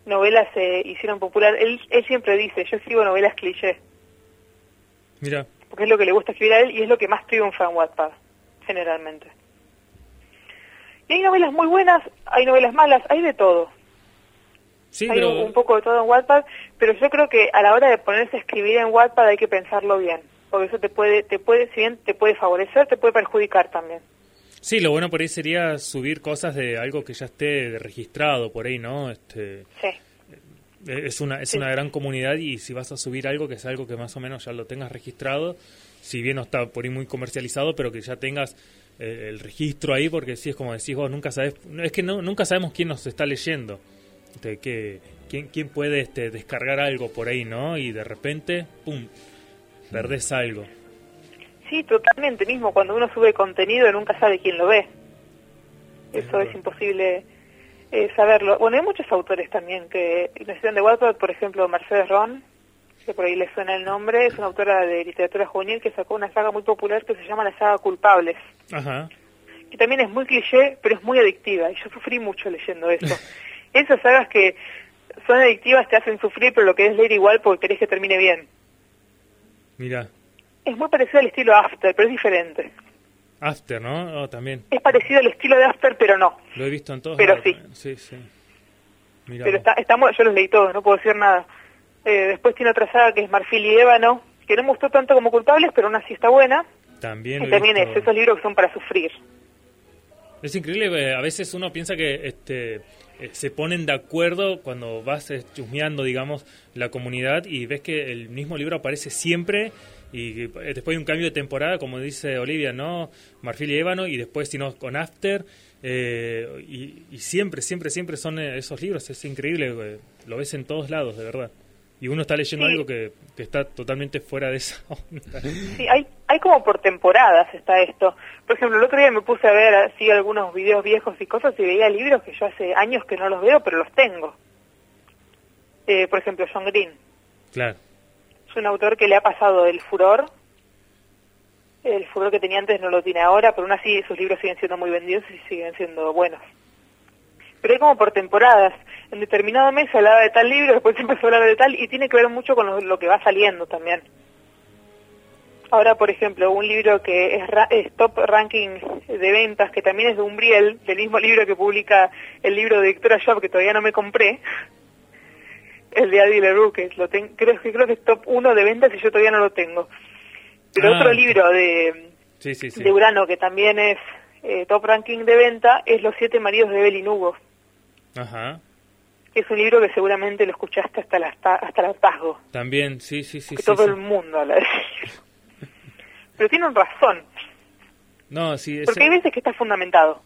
novelas se hicieron popular. Él, él siempre dice, yo escribo novelas cliché, Mira. porque es lo que le gusta escribir a él y es lo que más triunfa en Wattpad, generalmente. Y hay novelas muy buenas, hay novelas malas, hay de todo. Sí, hay pero un, un poco de todo en Wattpad, pero yo creo que a la hora de ponerse a escribir en Wattpad hay que pensarlo bien, porque eso te puede, te puede, si bien te puede favorecer, te puede perjudicar también. Sí, lo bueno por ahí sería subir cosas de algo que ya esté registrado por ahí, ¿no? Este, Sí. eh, es una, es una gran comunidad y si vas a subir algo que es algo que más o menos ya lo tengas registrado, si bien no está por ahí muy comercializado, pero que ya tengas eh, el registro ahí, porque sí es como decís vos, nunca sabes, es que no, nunca sabemos quién nos está leyendo, de que, quién, quién puede este, descargar algo por ahí, ¿no? Y de repente, ¡pum!, perdés algo. Sí, totalmente. Mismo cuando uno sube contenido nunca sabe quién lo ve. Eso es imposible eh, saberlo. Bueno, hay muchos autores también que necesitan de Wattpad, por ejemplo, Mercedes Ron, que por ahí le suena el nombre, es una autora de literatura juvenil que sacó una saga muy popular que se llama la saga Culpables, Ajá. que también es muy cliché, pero es muy adictiva, y yo sufrí mucho leyendo eso. Esas sagas que son adictivas te hacen sufrir, pero lo que es leer igual porque querés que termine bien. Mira, Es muy parecido al estilo After, pero es diferente. After, ¿no? Oh, también. Es parecido al estilo de After, pero no. Lo he visto en todos Pero lados. sí. Sí, sí. Mira Pero está, está yo los leí todos, no puedo decir nada. Eh, después tiene otra saga que es Marfil y Ébano, que no me gustó tanto como Culpables, pero aún así está buena. También, Y también visto. es esos libros que son para sufrir. Es increíble, eh, a veces uno piensa que este eh, se ponen de acuerdo cuando vas chusmeando, digamos, la comunidad y ves que el mismo libro aparece siempre y eh, después hay un cambio de temporada, como dice Olivia, ¿no? Marfil y Ébano y después, si no, con After. eh, y, y siempre, siempre, siempre son eh, esos libros, es increíble, eh, lo ves en todos lados, de verdad. Y uno está leyendo Sí. algo que, que está totalmente fuera de esa onda. Sí, hay, hay como por temporadas está esto. Por ejemplo, el otro día me puse a ver así algunos videos viejos y cosas y veía libros que yo hace años que no los veo, pero los tengo. Eh, por ejemplo, John Green. Claro. Es un autor que le ha pasado el furor. El furor que tenía antes no lo tiene ahora, pero aún así sus libros siguen siendo muy vendidos y siguen siendo buenos. Pero hay como por temporadas. En determinado mes se hablaba de tal libro, después se empezó a hablar de tal, y tiene que ver mucho con lo, que va saliendo también. Ahora, por ejemplo, un libro que es, ra- es top ranking de ventas, que también es de Umbriel, del mismo libro que publica el libro de Victoria Job, que todavía no me compré, el de Adi LaRue, que lo ten- creo, que creo que es top 1 de ventas y yo todavía no lo tengo. Pero Ah. otro libro de, Sí, sí, sí. de Urano, que también es eh, top ranking de venta, es Los siete maridos de Evelyn Hugo, Ajá. es un libro que seguramente lo escuchaste hasta el, hasta, el hartazgo, También, sí, sí, sí. que sí, todo el mundo habla de. Pero tienen razón, No, sí, ese- porque hay veces que está fundamentado.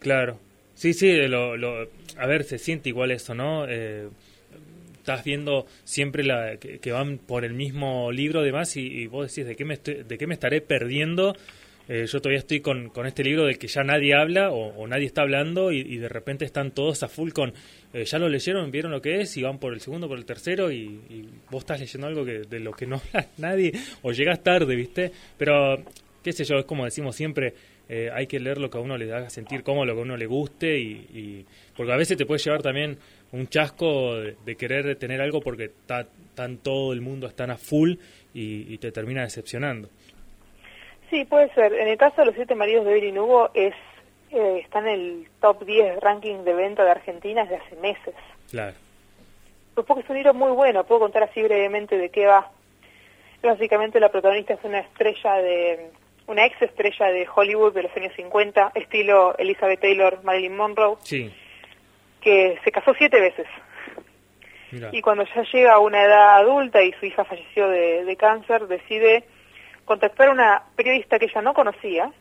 Claro. Sí, sí, lo, lo- a ver, se siente igual eso, ¿no? Eh, estás viendo siempre la, que, van por el mismo libro demás y, y vos decís, ¿de qué me, estoy- de qué me estaré perdiendo? Eh, yo todavía estoy con, con este libro del que ya nadie habla o, nadie está hablando y, y de repente están todos a full con, eh, ya lo leyeron, vieron lo que es y van por el segundo, por el tercero y, y vos estás leyendo algo que de lo que no habla nadie o llegas tarde, ¿viste? Pero, qué sé yo, es como decimos siempre, eh, hay que leer lo que a uno le haga sentir cómodo, lo que a uno le guste y, y- porque a veces te puede llevar también un chasco de, de querer tener algo porque está tan todo el mundo están a full y, y te termina decepcionando. Sí, puede ser. En el caso de Los siete maridos de Evelyn Hugo, es, eh, está en el top 10 ranking de venta de Argentina desde hace meses. Claro. Pues porque es un libro muy bueno, puedo contar así brevemente de qué va. Básicamente la protagonista es una estrella de, una ex estrella de Hollywood de los años 50, estilo Elizabeth Taylor, Marilyn Monroe, Sí, que se casó siete veces. Y cuando ya llega a una edad adulta y su hija falleció de, de cáncer, decide contactar a una periodista que ella no conocía,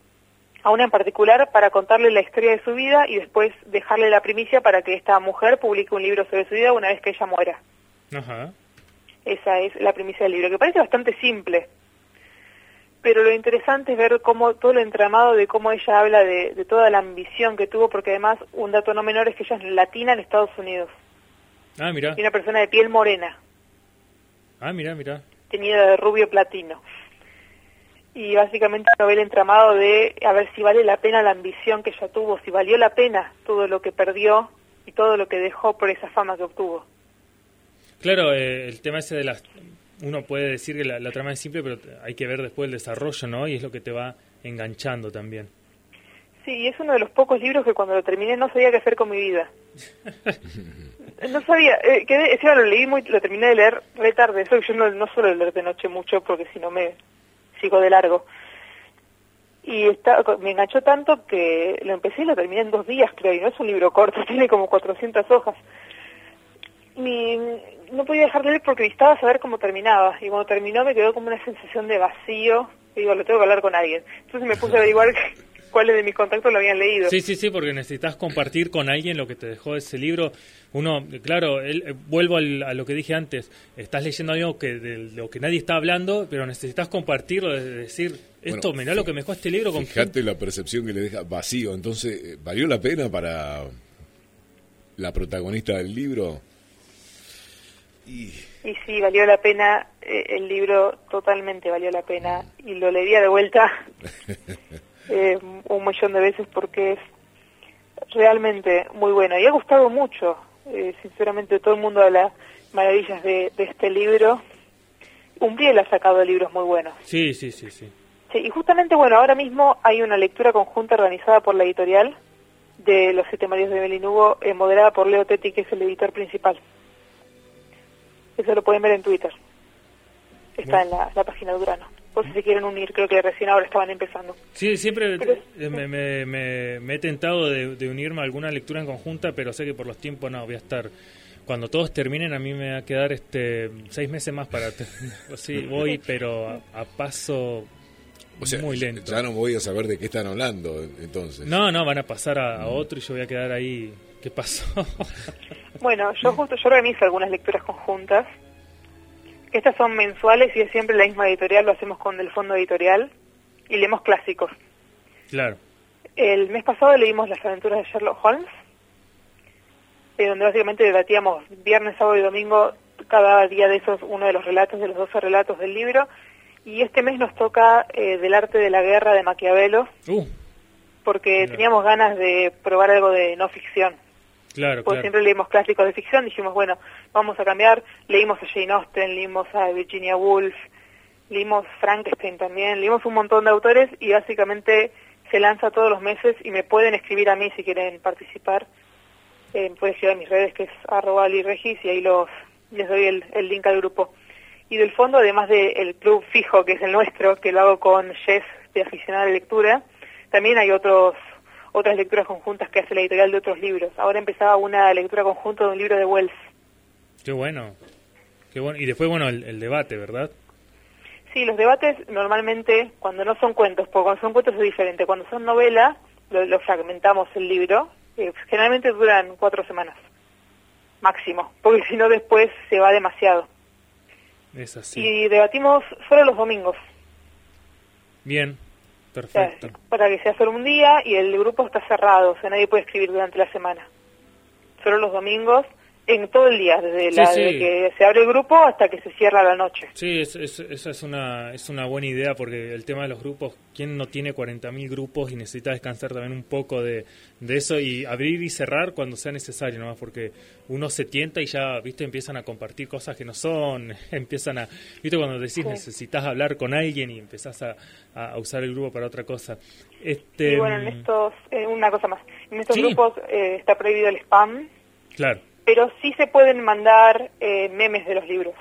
a una en particular, para contarle la historia de su vida y después dejarle la primicia para que esta mujer publique un libro sobre su vida una vez que ella muera. Ajá. Esa es la primicia del libro, que parece bastante simple. Pero lo interesante es ver cómo todo lo entramado de cómo ella habla de, de toda la ambición que tuvo, porque además un dato no menor es que ella es latina en Estados Unidos Ah, mira. y una persona de piel morena, Ah, mira, mira. teñida de rubio platino. Y básicamente una novela entramado de a ver si vale la pena la ambición que ella tuvo, si valió la pena todo lo que perdió y todo lo que dejó por esa fama que obtuvo. Claro, eh, el tema ese de las... Uno puede decir que la, la trama es simple, pero hay que ver después el desarrollo, ¿no? Y es lo que te va enganchando también. Sí, y es uno de los pocos libros que cuando lo terminé no sabía qué hacer con mi vida. No sabía, eh, quedé, lo leí muy, lo terminé de leer re tarde, eso que yo no, no suelo leer de noche mucho porque si no me sigo de largo. y está, me enganchó tanto que lo empecé y lo terminé en dos días, creo, y no es un libro corto, tiene como 400 hojas. Mi, no podía dejar de leer porque necesitaba saber cómo terminaba, y cuando terminó me quedó como una sensación de vacío, y digo, lo tengo que hablar con alguien. Entonces me puse a averiguar cuáles de mis contactos lo habían leído. Sí, sí, sí, porque necesitas compartir con alguien lo que te dejó ese libro. Uno, claro, eh, vuelvo a lo que dije antes, estás leyendo algo que de lo que nadie está hablando, pero necesitas compartirlo, de decir, esto, mirá lo que me dejó este libro. Con fíjate la percepción que le deja vacío, entonces, eh, ¿valió la pena para la protagonista del libro? Y... sí, valió la pena, eh, el libro totalmente valió la pena, y lo leería de vuelta eh, un millón de veces porque es realmente muy bueno y ha gustado mucho. Eh, sinceramente, todo el mundo habla maravillas de, este libro. Umbriel ha sacado libros muy buenos. Sí, sí, sí, sí. Sí, y justamente, bueno, ahora mismo hay una lectura conjunta organizada por la editorial de Los Siete Marios de Belinugo, eh, moderada por Leo Tetti, que es el editor principal. Eso lo pueden ver en Twitter. Está en la, la página de Durano si se quieren unir, creo que recién ahora estaban empezando. Sí, siempre me, me, he tentado de, unirme a alguna lectura en conjunta, pero sé que por los tiempos no, voy a estar... Cuando todos terminen, a mí me va a quedar este seis meses más para... sí, voy, pero a, paso muy lento. Ya no voy a saber de qué están hablando, entonces. No, no, van a pasar a, a otro y yo voy a quedar ahí. ¿Qué pasó? bueno, yo justo yo organizo algunas lecturas conjuntas estas son mensuales y es siempre la misma editorial, lo hacemos con el fondo editorial y leemos clásicos. Claro. El mes pasado leímos Las aventuras de Sherlock Holmes, eh, donde básicamente debatíamos viernes, sábado y domingo cada día de esos uno de los relatos, de los 12 relatos del libro. Y este mes nos toca eh, del arte de la guerra de Maquiavelo, uh. porque teníamos ganas de probar algo de no ficción. Claro, pues siempre leímos clásicos de ficción, dijimos, bueno, vamos a cambiar, leímos a Jane Austen, leímos a Virginia Woolf, leímos Frankenstein también, leímos un montón de autores y básicamente se lanza todos los meses y me pueden escribir a mí si quieren participar. Eh, pueden escribir a mis redes que es arroba regis y ahí los, les doy el, el link al grupo. Y del fondo, además del club fijo que es el nuestro, que lo hago con Jess de aficionada la lectura, también hay otros otras lecturas conjuntas que hace la editorial de otros libros. Ahora empezaba una lectura conjunta de un libro de Wells. Qué bueno. Qué bueno. Y después, bueno, el, debate, ¿verdad? Sí, los debates normalmente, cuando no son cuentos, porque cuando son cuentos es diferente. Cuando son novela, lo, fragmentamos el libro. Eh, generalmente duran cuatro semanas, máximo, porque si no después se va demasiado. Es así. Y debatimos solo los domingos. Bien, Para que sea solo un día y el grupo está cerrado, o sea, nadie puede escribir durante la semana. Solo los domingos en todo el día, desde, la, que se abre el grupo hasta que se cierra la noche. Sí, esa es una, es una buena idea porque el tema de los grupos, ¿quién no tiene 40.000 grupos y necesita descansar también un poco de, eso y abrir y cerrar cuando sea necesario, ¿no? Porque uno se tienta y ya, viste, empiezan a compartir cosas que no son, empiezan a, viste, cuando decís necesitas hablar con alguien y empezás a, usar el grupo para otra cosa. Este, y bueno, en estos, eh, una cosa más, en estos grupos eh, está prohibido el spam. Claro pero sí se pueden mandar eh, memes de los libros.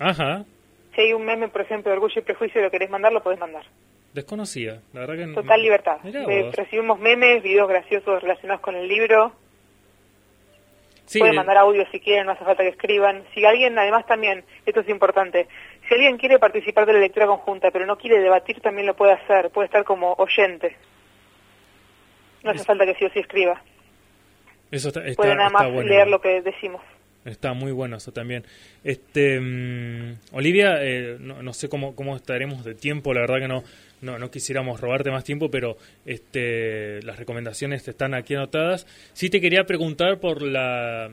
Ajá. Si hay un meme, por ejemplo, de Orgullo y Prejuicio y lo querés mandar, lo podés mandar. Desconocía, la verdad que Total libertad. Eh, recibimos memes, videos graciosos relacionados con el libro. Sí, Pueden mandar audio si quieren, no hace falta que escriban. Si alguien, además también, esto es importante, si alguien quiere participar de la lectura conjunta, pero no quiere debatir, también lo puede hacer. Puede estar como oyente. No hace falta que sí o sí escriba. Eso está, Pueden nada más leer lo que decimos. Está muy bueno eso también. Este, mm, Olivia, eh, no, sé cómo, cómo estaremos de tiempo, la verdad que no, no, no quisiéramos robarte más tiempo, pero este, las recomendaciones están aquí anotadas. Sí te quería preguntar por la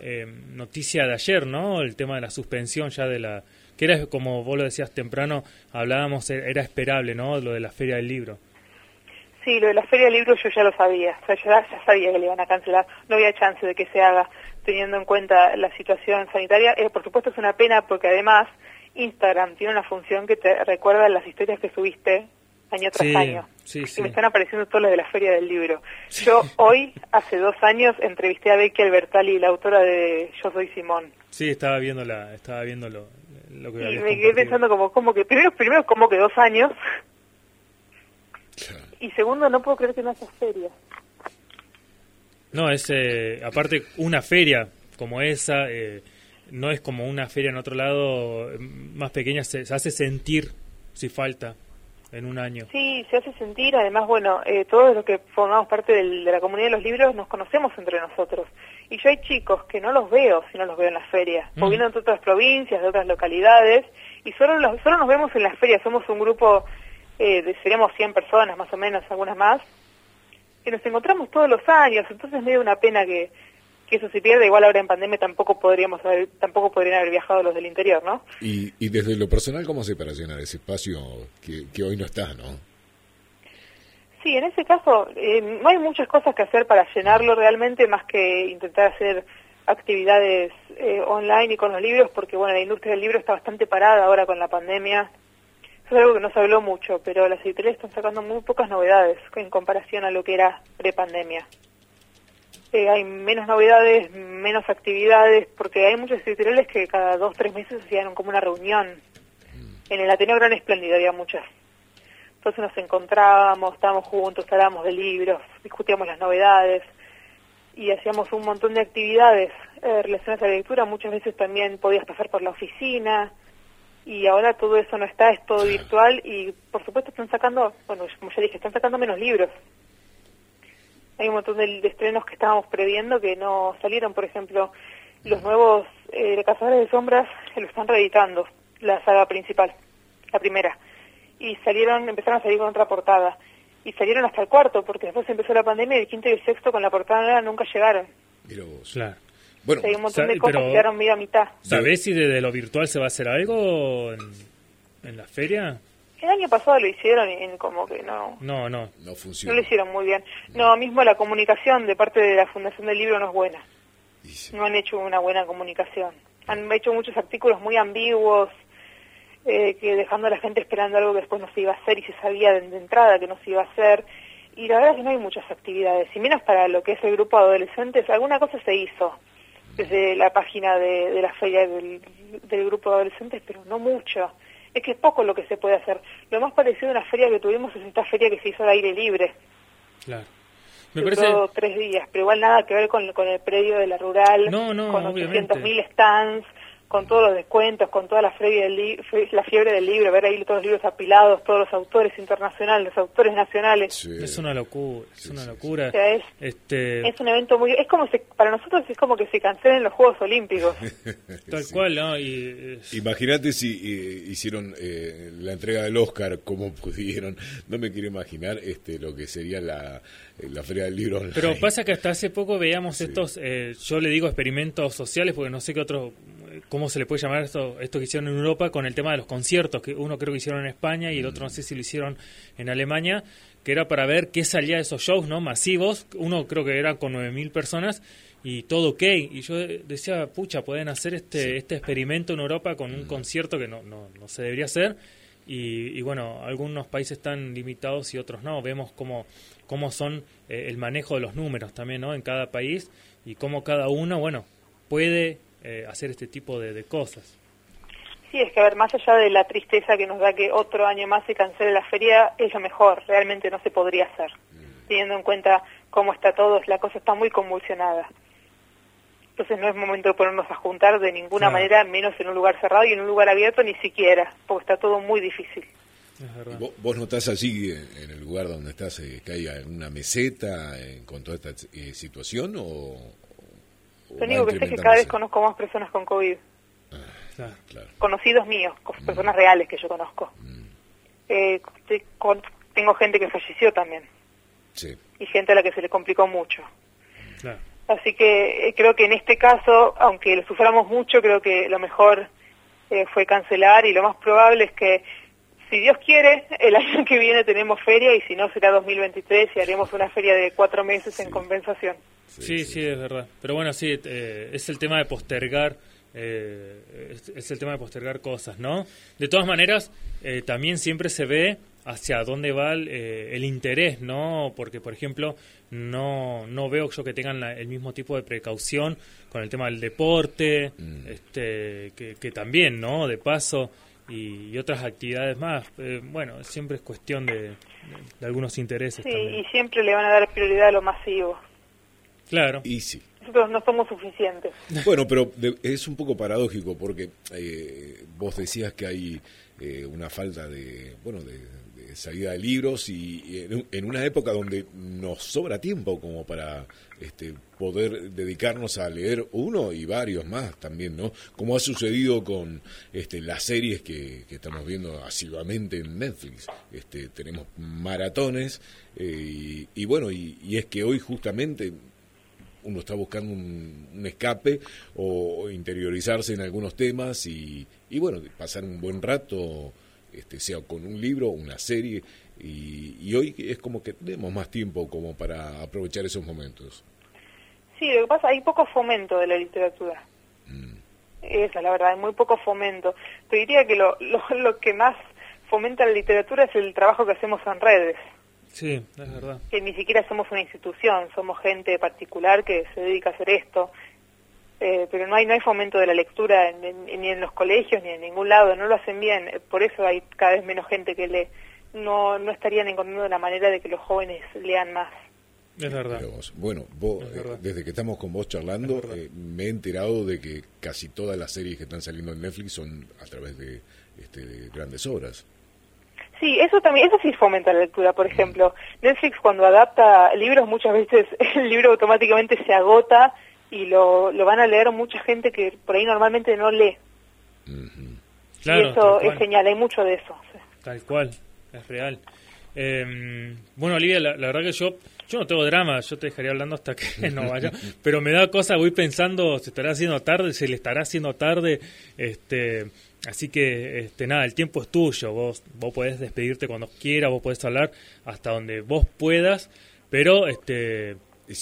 eh, noticia de ayer, ¿no? El tema de la suspensión ya de la... que era, como vos lo decías temprano, hablábamos, era esperable, ¿no? Lo de la Feria del Libro. Sí, lo de la Feria del Libro yo ya lo sabía, o sea, ya, sabía que le iban a cancelar, no había chance de que se haga teniendo en cuenta la situación sanitaria. Eh, por supuesto es una pena porque además Instagram tiene una función que te recuerda las historias que subiste año tras año. Sí, y me están apareciendo todas las de la Feria del Libro. Yo hoy, hace dos años, entrevisté a Becky Albertalli, la autora de Yo Soy Simón. Sí, estaba viendo, la, estaba viendo lo, que Y me quedé pensando como, como que, primero, primero como que dos años, y segundo, no puedo creer que no haya ferias. No, es eh, aparte una feria como esa, eh, no es como una feria en otro lado eh, más pequeña, se, hace sentir si falta en un año. Sí, se hace sentir, además, bueno, todos los que formamos parte de la comunidad de los libros nos conocemos entre nosotros. Y yo hay chicos que no los veo si no los veo en las ferias, mm. o vienen de otras provincias, de otras localidades, y solo, los, solo nos vemos en las ferias, somos un grupo de, seríamos 100 personas más o menos, algunas más, que nos encontramos todos los años, entonces me da una pena que, eso se pierda, igual ahora en pandemia tampoco podríamos haber, tampoco podrían haber viajado los del interior, ¿no? Y, y desde lo personal, ¿cómo se para llenar ese espacio que, hoy no está, no? Sí, en ese caso eh, no hay muchas cosas que hacer para llenarlo realmente, más que intentar hacer actividades eh, online y con los libros, porque bueno, la industria del libro está bastante parada ahora con la pandemia, es algo que no se habló mucho, pero las editoriales están sacando muy pocas novedades en comparación a lo que era prepandemia. Eh, hay menos novedades, menos actividades, porque hay muchas editoriales que cada dos, tres meses hacían como una reunión. En el Ateneo Gran Espléndido había muchas. Entonces nos encontrábamos, estábamos juntos, hablábamos de libros, discutíamos las novedades y hacíamos un montón de actividades eh, relacionadas a la lectura. Muchas veces también podías pasar por la oficina, y ahora todo eso no está, es todo virtual y por supuesto están sacando, bueno, como ya dije, están sacando menos libros. Hay un montón de, estrenos que estábamos previendo que no salieron, por ejemplo, los nuevos eh, Cazadores de Sombras lo están reeditando, la saga principal, la primera, y salieron, empezaron a salir con otra portada, y salieron hasta el cuarto, porque después empezó la pandemia y el quinto y el sexto con la portada nunca llegaron. Claro. Bueno, hay un montón de cosas que quedaron medio a mitad. ¿Sabés si desde lo virtual se va a hacer algo en, la feria? El año pasado lo hicieron y como que no... No, no. No funciona. No lo hicieron muy bien. No, mismo la comunicación de parte de la Fundación del Libro no es buena. No han hecho una buena comunicación. Han hecho muchos artículos muy ambiguos, eh, que dejando a la gente esperando algo que después no se iba a hacer y se sabía de, de entrada que no se iba a hacer. Y la verdad es que no hay muchas actividades, y menos para lo que es el grupo de adolescentes. Alguna cosa se hizo desde la página de, la feria del, grupo de adolescentes, pero no mucho. Es que es poco lo que se puede hacer. Lo más parecido a una feria que tuvimos es esta feria que se hizo al aire libre. Claro. Me parece... tres días, pero igual nada que ver con, con el predio de la rural, no, no, con 800.000 stands, con todos los descuentos, con toda la, del la fiebre del libro, ver ahí todos los libros apilados, todos los autores internacionales, los autores nacionales. Es una locura, es una locura. es, este... es un evento muy... Es como se, para nosotros es como que se cancelen los Juegos Olímpicos. Tal cual, ¿no? Y, Imagínate si eh, hicieron eh, la entrega del Oscar como pudieron. No me quiero imaginar este lo que sería la, la Feria del Libro Pero pasa que hasta hace poco veíamos estos, eh, yo le digo experimentos sociales porque no sé qué otro ¿cómo se le puede llamar esto, esto que hicieron en Europa con el tema de los conciertos? Que uno creo que hicieron en España y el otro no sé si lo hicieron en Alemania, que era para ver qué salía de esos shows, ¿no? Masivos. Uno creo que era con 9.000 personas y todo ok. Y yo decía, pucha, pueden hacer este, este experimento en Europa con un concierto que no, no, no se debería hacer. Y, bueno, algunos países están limitados y otros no. Vemos cómo, cómo son eh, el manejo de los números también, ¿no? En cada país y cómo cada uno, bueno, puede eh, hacer este tipo de, cosas. Sí, es que a ver, más allá de la tristeza que nos da que otro año más se cancele la feria, es lo mejor, realmente no se podría hacer, mm. teniendo en cuenta cómo está todo, la cosa está muy convulsionada. Entonces no es momento de ponernos a juntar de ninguna manera, menos en un lugar cerrado y en un lugar abierto ni siquiera, porque está todo muy difícil. ¿Vos, ¿Vos, notás allí en el lugar donde estás eh, que hay una meseta con toda esta eh, situación o, lo único que sé es que cada vez conozco más personas con COVID. Ah, Conocidos míos, mm. personas reales que yo conozco. Mm. Eh, tengo gente que falleció también. Y gente a la que se le complicó mucho. Así que eh, creo que en este caso, aunque lo suframos mucho, creo que lo mejor eh, fue cancelar y lo más probable es que, si Dios quiere, el año que viene tenemos feria y si no será 2023 y haremos una feria de cuatro meses en compensación. Sí, sí, es verdad. Pero bueno, sí, eh, es el tema de postergar. Eh, es, el tema de postergar cosas, ¿no? De todas maneras, eh, también siempre se ve hacia dónde va el, interés, ¿no? Porque, por ejemplo, no, no veo yo que tengan el mismo tipo de precaución con el tema del deporte, mm. este, que, que, también, ¿no? De paso, y, otras actividades más. Eh, bueno, siempre es cuestión de, de, algunos intereses. Sí, también. y siempre le van a dar prioridad a lo masivo. Claro. Y sí. Nosotros no somos suficientes. Bueno, pero de, es un poco paradójico porque eh, vos decías que hay eh, una falta de, bueno, de, de, salida de libros y, y en, en, una época donde nos sobra tiempo como para este, poder dedicarnos a leer uno y varios más también, ¿no? Como ha sucedido con este, las series que, que estamos viendo asiduamente en Netflix. Este, tenemos maratones eh, y, y, bueno, y, y es que hoy justamente uno está buscando un, un escape o, o, interiorizarse en algunos temas y, y, bueno, pasar un buen rato, este, sea con un libro, una serie, y, y, hoy es como que tenemos más tiempo como para aprovechar esos momentos. Sí, lo que pasa, hay poco fomento de la literatura. Mm. Esa es la verdad, hay muy poco fomento. Te diría que lo, lo, lo que más fomenta la literatura es el trabajo que hacemos en redes. Sí, es verdad. Que ni siquiera somos una institución, somos gente particular que se dedica a hacer esto. Eh, pero no hay no hay fomento de la lectura en, en, ni en los colegios ni en ningún lado, no lo hacen bien. Por eso hay cada vez menos gente que lee. No, no estarían encontrando la manera de que los jóvenes lean más. Es verdad. Vos, bueno, vos, es verdad. Eh, desde que estamos con vos charlando, eh, me he enterado de que casi todas las series que están saliendo en Netflix son a través de, este, de grandes obras. Sí, eso también, eso sí fomenta la lectura. Por ejemplo, Netflix cuando adapta libros muchas veces el libro automáticamente se agota y lo, lo van a leer mucha gente que por ahí normalmente no lee. Uh -huh. Claro, y eso es genial, hay mucho de eso. Tal cual, es real. Eh, bueno, Olivia, la, la, verdad que yo yo no tengo drama, yo te dejaría hablando hasta que no vaya, pero me da cosa, voy pensando, se estará haciendo tarde, se le estará haciendo tarde, este, así que este, nada, el tiempo es tuyo, vos, vos podés despedirte cuando quieras, vos podés hablar hasta donde vos puedas, pero este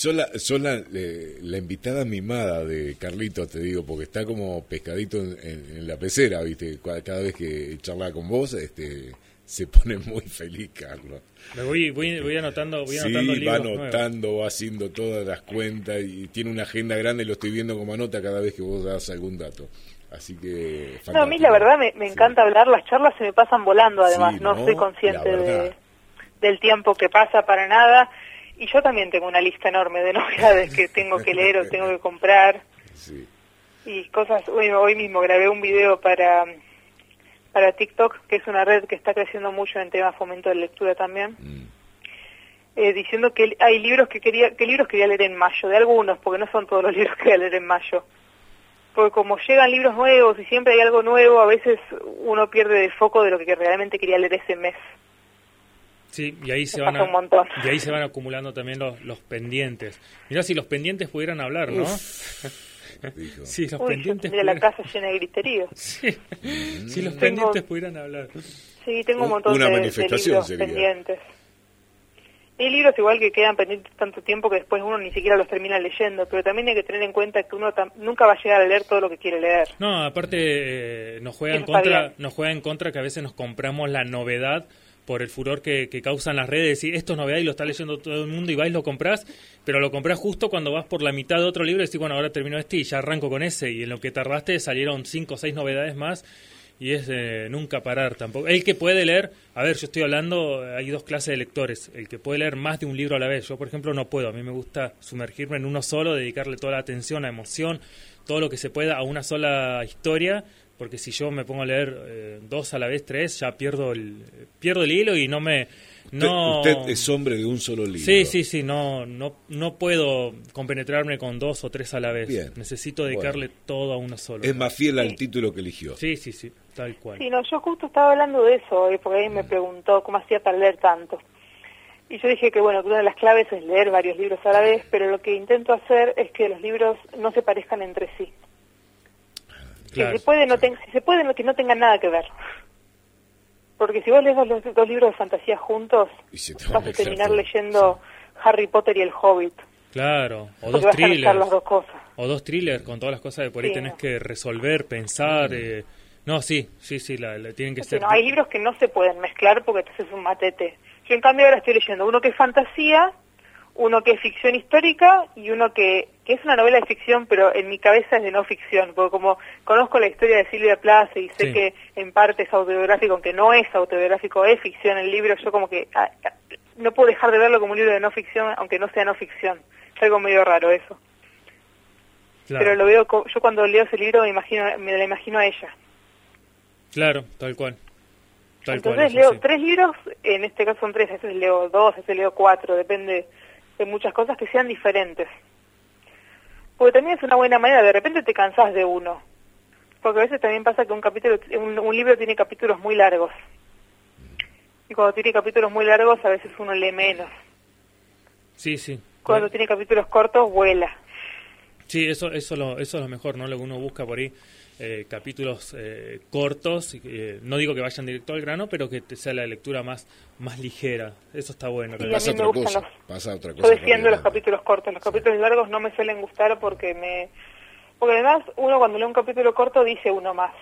la, son la, invitada mimada de Carlito, te digo, porque está como pescadito en, en la pecera, ¿viste? Cada vez que charla con vos, este, se pone muy feliz, Carlos. Me voy, voy, voy anotando, voy anotando sí, va anotando, nuevos. va haciendo todas las cuentas y tiene una agenda grande, lo estoy viendo como anota cada vez que vos das algún dato. Así que... Fantástico. No, a mí la verdad me, me encanta sí. hablar, las charlas se me pasan volando además, sí, no, no soy consciente de, del tiempo que pasa para nada. Y yo también tengo una lista enorme de novedades que tengo que leer o tengo que comprar. Sí. Y cosas, bueno, hoy mismo grabé un video para para TikTok, que es una red que está creciendo mucho en tema fomento de lectura también, mm. eh, diciendo que hay libros que quería, que libros quería leer en mayo, de algunos, porque no son todos los libros que quería leer en mayo. Porque como llegan libros nuevos y siempre hay algo nuevo, a veces uno pierde de foco de lo que realmente quería leer ese mes. Sí, y ahí se, van a, y ahí se van acumulando también los, los pendientes. Mirá, si los pendientes pudieran hablar, ¿no? Dijo. Sí, los Uy, pendientes. De la casa llena de griterío. Sí. Mm. Si los tengo... pendientes pudieran hablar. Sí, tengo un montón Una de, manifestación de libros sería. pendientes. Hay libros igual que quedan pendientes tanto tiempo que después uno ni siquiera los termina leyendo, pero también hay que tener en cuenta que uno nunca va a llegar a leer todo lo que quiere leer. No, aparte eh, nos juega en contra, nos juega en contra que a veces nos compramos la novedad por el furor que, que, causan las redes. Y esto es novedad y lo está leyendo todo el mundo y vais lo compras, pero lo compras justo cuando vas por la mitad de otro libro y decís, bueno, ahora termino este y ya arranco con ese y en lo que tardaste salieron cinco o seis novedades más y es eh, nunca parar tampoco. El que puede leer, a ver, yo estoy hablando, hay dos clases de lectores, el que puede leer más de un libro a la vez, yo por ejemplo no puedo, a mí me gusta sumergirme en uno solo, dedicarle toda la atención, la emoción, todo lo que se pueda a una sola historia porque si yo me pongo a leer eh, dos a la vez, tres, ya pierdo el, pierdo el hilo y no me... No... Usted, usted es hombre de un solo libro. Sí, sí, sí, no, no, no puedo compenetrarme con dos o tres a la vez. Bien. Necesito dedicarle bueno. todo a uno solo. Es más fiel sí. al título que eligió. Sí, sí, sí, tal cual. Sí, no, yo justo estaba hablando de eso hoy, porque alguien me preguntó cómo hacía para leer tanto. Y yo dije que, bueno, que una de las claves es leer varios libros a la vez, pero lo que intento hacer es que los libros no se parezcan entre sí. Claro, si se puede, no ten, si se puede no, que no tengan nada que ver. Porque si vos lees los, los dos libros de fantasía juntos, vas a terminar leyendo Harry Potter y el Hobbit. Claro, o dos thrillers. Las dos cosas. O dos thrillers con todas las cosas que por ahí sí, tenés no. que resolver, pensar. Mm. Eh, no, sí, sí, sí, la, la tienen que ser. No, hay libros que no se pueden mezclar porque entonces es un matete. Yo en cambio ahora estoy leyendo uno que es fantasía, uno que es ficción histórica y uno que, que es una novela de ficción, pero en mi cabeza es de no ficción, porque como conozco la historia de Silvia Plath y sé Sí. que en parte es autobiográfico, aunque no es autobiográfico, es ficción el libro, yo como que ah, ah, no puedo dejar de verlo como un libro de no ficción, aunque no sea no ficción. Es algo medio raro eso. Claro, Pero lo veo, yo cuando leo ese libro me imagino, me la imagino a ella. claro, tal cual. Tal Entonces cual, leo sí. tres libros, en este caso son tres, a veces leo dos, a veces leo cuatro, depende de muchas cosas que sean diferentes. Porque también es una buena manera, de repente te cansás de uno. Porque a veces también pasa que un capítulo, un, un libro tiene capítulos muy largos. Y cuando tiene capítulos muy largos a veces uno lee menos. Sí, sí. Cuando tiene capítulos cortos vuela. Sí, eso, eso, lo, eso es lo mejor, ¿no? Lo que uno busca por ahí, eh, capítulos eh, cortos, eh, no digo que vayan directo al grano, pero que sea la lectura más, más ligera. Eso está bueno. Pasa otra cosa. los- Pasa otra Yo defiendo los capítulos cortos. Los capítulos largos no me suelen gustar porque me... Porque además uno cuando lee un capítulo corto dice uno más.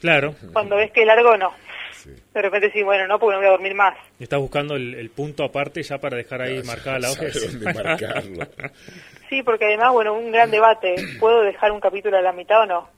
Claro, Cuando ves que es largo, no. Sí. De repente sí, bueno, no, porque no voy a dormir más. y estás buscando el, el punto aparte ya para dejar ahí marcada la hoja. Sí, porque además, bueno, un gran debate. ¿Puedo dejar un capítulo a la mitad o no?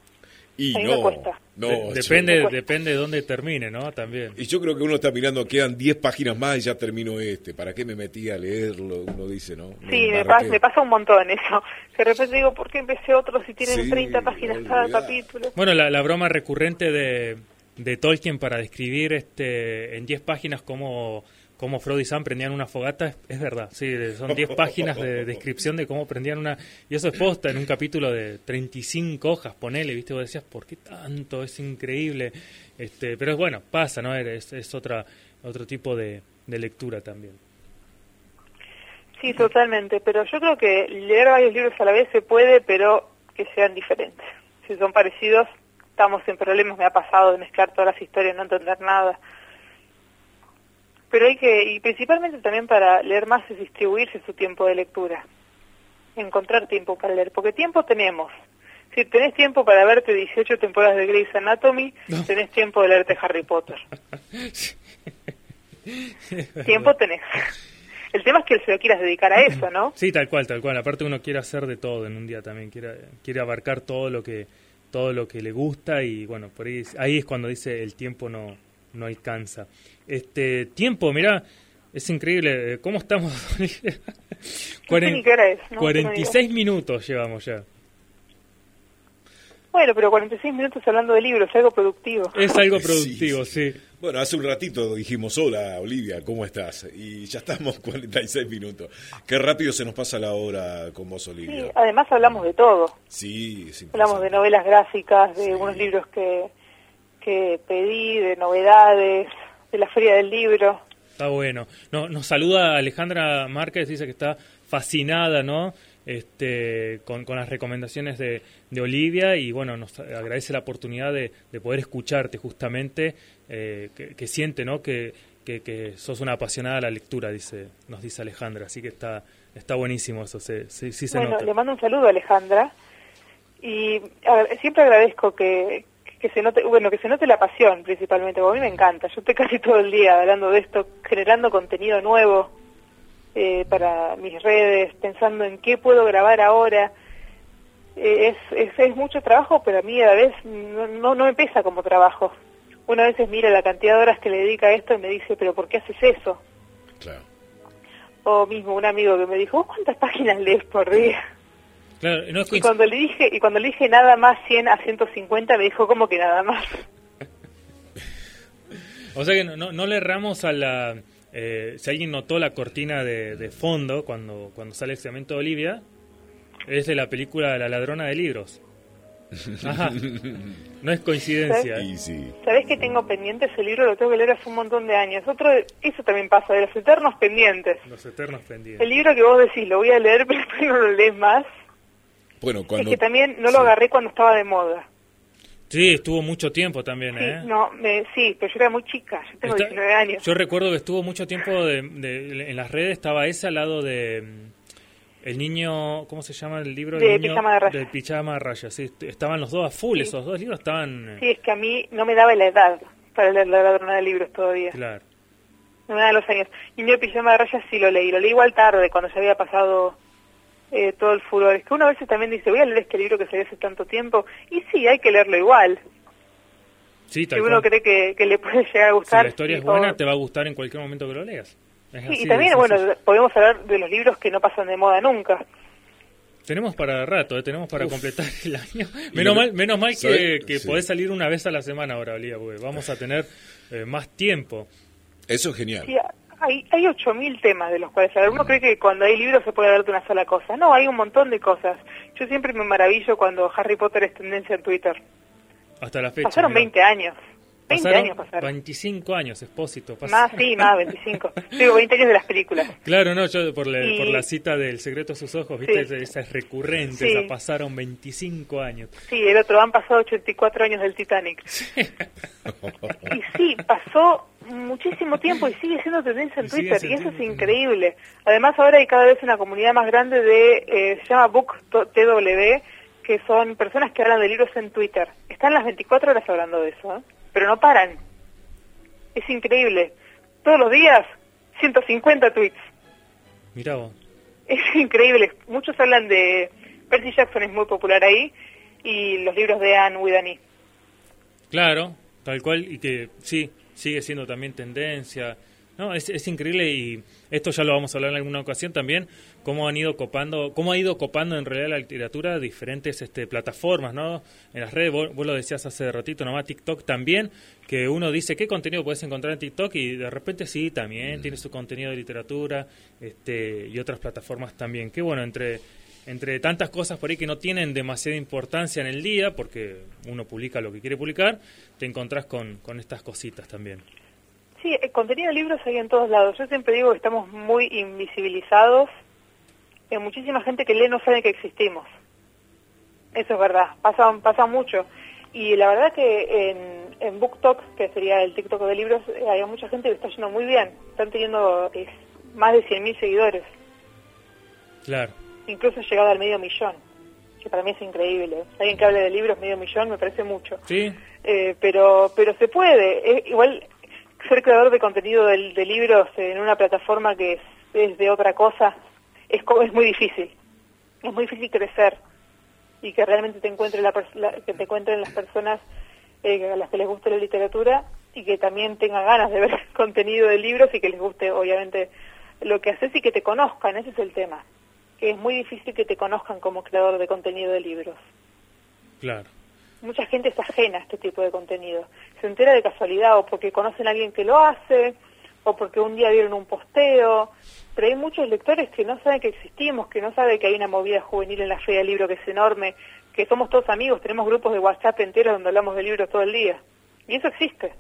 Y A mí no, me cuesta. no, De- depende, depende de dónde termine, ¿no? También. Y yo creo que uno está mirando, quedan 10 páginas más y ya termino este. ¿Para qué me metí a leerlo? Uno dice, ¿no? Sí, me, pasa, me pasa un montón eso. De repente digo, ¿por qué empecé otro si tienen Sí, 30 páginas cada capítulo? Bueno, la, la broma recurrente de, de Tolkien para describir este en 10 páginas cómo, cómo Frodo y Sam prendían una fogata es, es verdad. Sí, son 10 páginas de descripción de cómo prendían una... Y eso es posta en un capítulo de 35 hojas, ponele, ¿viste? Vos decías, ¿por qué tanto? Es increíble. Este, pero es bueno, pasa, ¿no? Es, es otra, otro tipo de, de lectura también. Sí, totalmente. Pero yo creo que leer varios libros a la vez se puede, pero que sean diferentes. Si son parecidos, estamos en problemas. Me ha pasado de mezclar todas las historias, no entender nada. Pero hay que, y principalmente también para leer más es distribuirse su tiempo de lectura. Encontrar tiempo para leer, porque tiempo tenemos. Si tenés tiempo para verte 18 temporadas de Grey's Anatomy, tenés tiempo de leerte Harry Potter. tiempo tenés. El tema es que se lo quieras dedicar a eso, ¿no? Sí, tal cual, tal cual. Aparte uno quiere hacer de todo en un día también, quiere, quiere abarcar todo lo que todo lo que le gusta y bueno, por ahí, ahí es cuando dice el tiempo no no alcanza. Este tiempo, mira, es increíble. ¿Cómo estamos? sé ni qué hora es, no, 46 minutos llevamos ya. Bueno, pero 46 minutos hablando de libros, algo productivo. Es algo Sí, productivo, sí. sí. Bueno, hace un ratito dijimos, hola Olivia, ¿cómo estás? Y ya estamos 46 minutos. Qué rápido se nos pasa la hora con vos, Sí, Olivia. además hablamos de todo. Sí, es Hablamos de novelas gráficas, de Sí. unos libros que, que pedí, de novedades, de la feria del libro. Está bueno. No, nos saluda Alejandra Márquez, dice que está fascinada, ¿no? Este, con, con las recomendaciones de, de Olivia y bueno, nos agradece la oportunidad de, de poder escucharte justamente, eh, que, que siente, ¿no? Que, que, que sos una apasionada de la lectura, dice, nos dice Alejandra, así que está, está buenísimo eso, se, sí, sí se bueno, nota. le mando un saludo a Alejandra y a- siempre agradezco que, que se note, bueno, que se note la pasión principalmente, porque a mí me encanta. Yo estoy casi todo el día hablando de esto, generando contenido nuevo eh, para mis redes, pensando en qué puedo grabar ahora. Eh, es, es, es mucho trabajo, pero a mí a la vez no, no, no me pesa como trabajo. Una vez mira la cantidad de horas que le dedica a esto y me dice, pero ¿por qué haces eso? Claro. O mismo un amigo que me dijo, "¿Vos ¿cuántas páginas lees por día? Claro, no es Y cuando le dije y cuando le dije nada más 100 a 150 me dijo cómo que nada más. O sea que no, no, no le erramos a la... eh, si alguien notó la cortina de, de fondo cuando, cuando sale el segmento de Olivia, es de la película La ladrona de libros. Ajá. No es coincidencia. sí. ¿Sabés que tengo pendiente ese libro? Lo tengo que leer hace un montón de años. Otro, eso también pasa, de los eternos pendientes. Los eternos pendientes. El libro que vos decís, lo voy a leer, pero después no lo lees más. Bueno, cuando... Es que también no lo agarré cuando estaba de moda. Sí, estuvo mucho tiempo también, Sí, ¿eh? no, me, sí, pero yo era muy chica, yo tengo Está- 19 años. Yo recuerdo que estuvo mucho tiempo de- de- en las redes, estaba ese al lado de mm, El niño, ¿cómo se llama el libro? De El niño- Pijama de sí, est- estaban los dos a full, Sí. esos dos libros estaban... eh, Sí, es que a mí no me daba la edad para leer La ladrona de libros todavía. Claro. no me dan los años. Niño de pijama de rayas sí lo leí, lo leí igual tarde, cuando ya había pasado eh, todo el furor. Es que uno a veces también dice, voy a leer este libro que salió hace tanto tiempo, y sí, hay que leerlo igual. Sí, tal si uno cual. cree que, que le puede llegar a Si gustar. la historia es buena, te va a gustar en cualquier momento que lo leas. Es Sí, así y también, bueno, podemos hablar de los libros que no pasan de moda nunca. Tenemos para rato, ¿eh? tenemos para Uf. completar el año. Menos mal, menos mal que, que Sí. podés salir una vez a la semana ahora, Lía, porque vamos a tener eh, más tiempo. Eso es genial. Sí, hay, hay 8.000 temas de los cuales hablar. Uno cree que cuando hay libros se puede hablar de una sola cosa. No, hay un montón de cosas. Yo siempre me maravillo cuando Harry Potter es tendencia en Twitter. Hasta la fecha. Pasaron mirá. 20 años. 20 Pasaron años pasaron. 25 años, Expósito. Más, sí, más, 25. Digo, 20 años de las películas. Claro, no, yo por, la- Y- por la cita del secreto de sus ojos, ¿viste? Sí. Esa, es recurrente, Sí. esa pasaron 25 años. Sí, el otro, han pasado 84 años del Titanic. Y sí, pasó muchísimo tiempo y sigue siendo tendencia en Twitter, y eso es increíble. Además, ahora hay cada vez una comunidad más grande de, eh, se llama Book TW, que son personas que hablan de libros en Twitter. Están las 24 horas hablando de eso, ¿eh? pero no paran. Es increíble. Todos los días, 150 tweets. Mirá vos. Es increíble. Muchos hablan de... Percy Jackson es muy popular ahí, y los libros de Anne Widani. Claro, tal cual, y que sí, sigue siendo también tendencia. No, es, es increíble y esto ya lo vamos a hablar en alguna ocasión también, cómo han ido copando, cómo ha ido copando en realidad la literatura diferentes este, plataformas, ¿no? En las redes, vos, vos lo decías hace ratito nomás, TikTok también, que uno dice, ¿qué contenido puedes encontrar en TikTok? Y de repente sí, también tiene su contenido de literatura este, y otras plataformas también. Que bueno, entre entre tantas cosas por ahí que no tienen demasiada importancia en el día, porque uno publica lo que quiere publicar, te encontrás con, con estas cositas también. Sí, el contenido de libros hay en todos lados. Yo siempre digo que estamos muy invisibilizados. Hay muchísima gente que lee no sabe que existimos. Eso es verdad, pasa, pasa mucho. Y la verdad que en, en BookTok, que sería el TikTok de libros, eh, hay mucha gente que está yendo muy bien. Están teniendo es, más de 100.000 seguidores. Claro. Incluso ha llegado al medio millón, que para mí es increíble. Alguien que hable de libros medio millón me parece mucho. Sí, Eh, pero pero se puede. Eh, igual ser creador de contenido de, de libros en una plataforma que es, es de otra cosa es, es muy difícil. Es muy difícil crecer y que realmente te encuentre la, pers- la- que te encuentren las personas eh, a las que les guste la literatura y que también tengan ganas de ver contenido de libros y que les guste obviamente lo que haces y que te conozcan, ese es el tema. Que es muy difícil que te conozcan como creador de contenido de libros claro. mucha gente es ajena a este tipo de contenido. Se entera de casualidad o porque conocen a alguien que lo hace o porque un día vieron un posteo. Pero hay muchos lectores que no saben que existimos, que no saben que hay una movida juvenil en la Feria del Libro que es enorme, que somos todos amigos, tenemos grupos de WhatsApp enteros donde hablamos de libros todo el día. Y eso existe.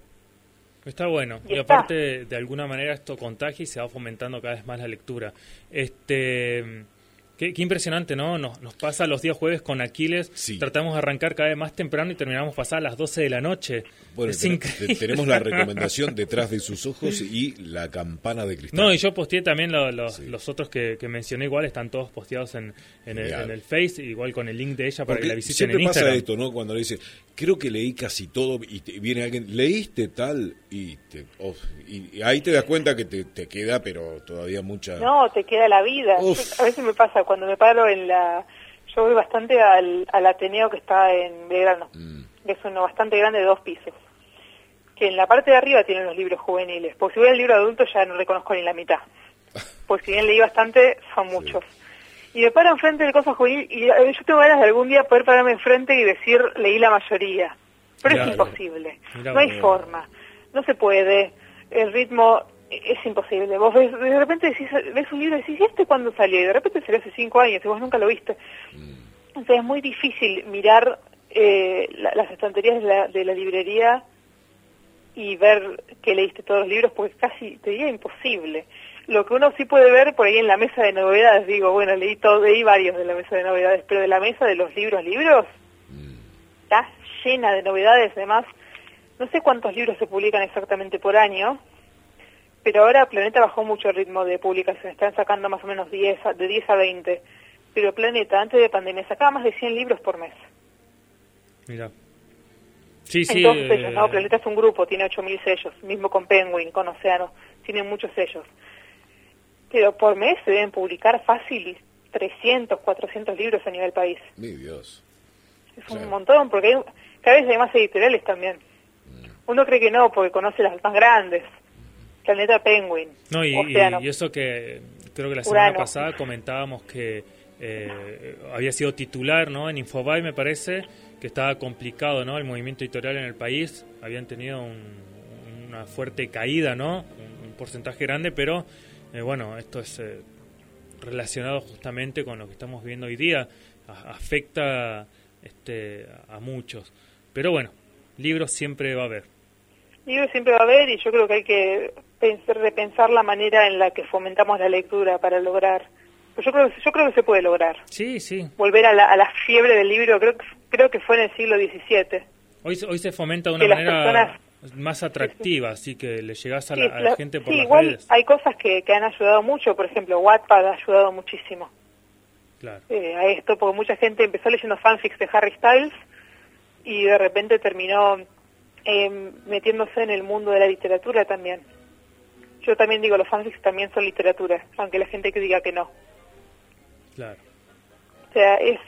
Está bueno. Y Y, está. aparte, de alguna manera esto contagia y se va fomentando cada vez más la lectura. Este... Qué, qué impresionante, ¿no? Nos, nos pasa los días jueves con Aquiles. Sí. Tratamos de arrancar cada vez más temprano y terminamos pasar a las 12 de la noche. Bueno, es ten- tenemos la recomendación detrás de sus ojos y la campana de cristal. No, y yo posteé también lo- lo- Sí. los otros que, que mencioné, igual están todos posteados en, en, el, Genial. en el Face, igual con el link de ella para Porque que la visiten siempre en pasa Instagram. esto, ¿no? Cuando le dice, creo que leí casi todo y te- viene alguien, leíste tal y, te- oh, y, y ahí te das cuenta que te, te queda, pero todavía mucha... No, te queda la vida. Uf. A veces me pasa cuando me paro en la... Yo voy bastante al, al Ateneo que está en Belgrano, Mm, que es uno bastante grande de dos pisos. Que en la parte de arriba tienen los libros juveniles. Porque si voy al libro adulto ya no reconozco ni la mitad. Porque si bien leí bastante, son muchos. Y me paro enfrente del cosa juvenil y eh, yo tengo ganas de algún día poder pararme enfrente y decir, leí la mayoría. Pero Mirá, es imposible. mirá no hay forma. No se puede. El ritmo es imposible. Vos ves, de repente decís, ves un libro y decís, ¿y este cuándo salió? Y de repente salió hace cinco años y vos nunca lo viste. Entonces es muy difícil mirar eh, la- las estanterías de la, de la librería y ver que leíste todos los libros, porque es casi, te diría, imposible. Lo que uno sí puede ver por ahí en la mesa de novedades, digo, bueno, leí, todo, leí varios de la mesa de novedades, pero de la mesa de los libros, libros, está llena de novedades, además, no sé cuántos libros se publican exactamente por año, pero ahora Planeta bajó mucho el ritmo de publicación, están sacando más o menos 10 a- de 10 a 20, pero Planeta antes de pandemia sacaba más de 100 libros por mes. Mira. Sí, sí. todos eh, sellos, ¿no? Planeta es un grupo, tiene 8.000 sellos, mismo con Penguin, con Océano, tienen muchos sellos. Pero por mes se deben publicar fácil 300, 400 libros a nivel país. Mi Dios. Es un montón, porque hay, cada vez hay más editoriales también. Mm. Uno cree que no, porque conoce las más grandes. Planeta Penguin. No, y, Océano. y eso que creo que la semana Urano. pasada comentábamos que eh, había sido titular ¿no? en Infobae, me parece, que estaba complicado ¿no? el movimiento editorial en el país. Habían tenido un- una fuerte caída, ¿no? un, un porcentaje grande, pero eh, bueno, esto es eh, relacionado justamente con lo que estamos viendo hoy día. A- afecta este, a muchos. Pero bueno, libros siempre va a haber. Libros siempre va a haber y yo creo que hay que pensar, repensar la manera en la que fomentamos la lectura para lograr. Yo creo, yo creo que se puede lograr. Sí, sí. Volver a la, a la fiebre del libro, creo, que- creo que fue en el siglo XVII. Hoy, se- hoy se fomenta de Que una las manera personas- más atractiva, así que le llegás a la, a la la- gente por sí, las igual redes. hay cosas que, que han ayudado mucho, por ejemplo, Wattpad ha ayudado muchísimo Claro. eh, a esto, porque mucha gente empezó leyendo fanfics de Harry Styles y de repente terminó eh, metiéndose en el mundo de la literatura también. Yo también digo, los fanfics también son literatura, aunque la gente que diga que no. Claro. O sea, es,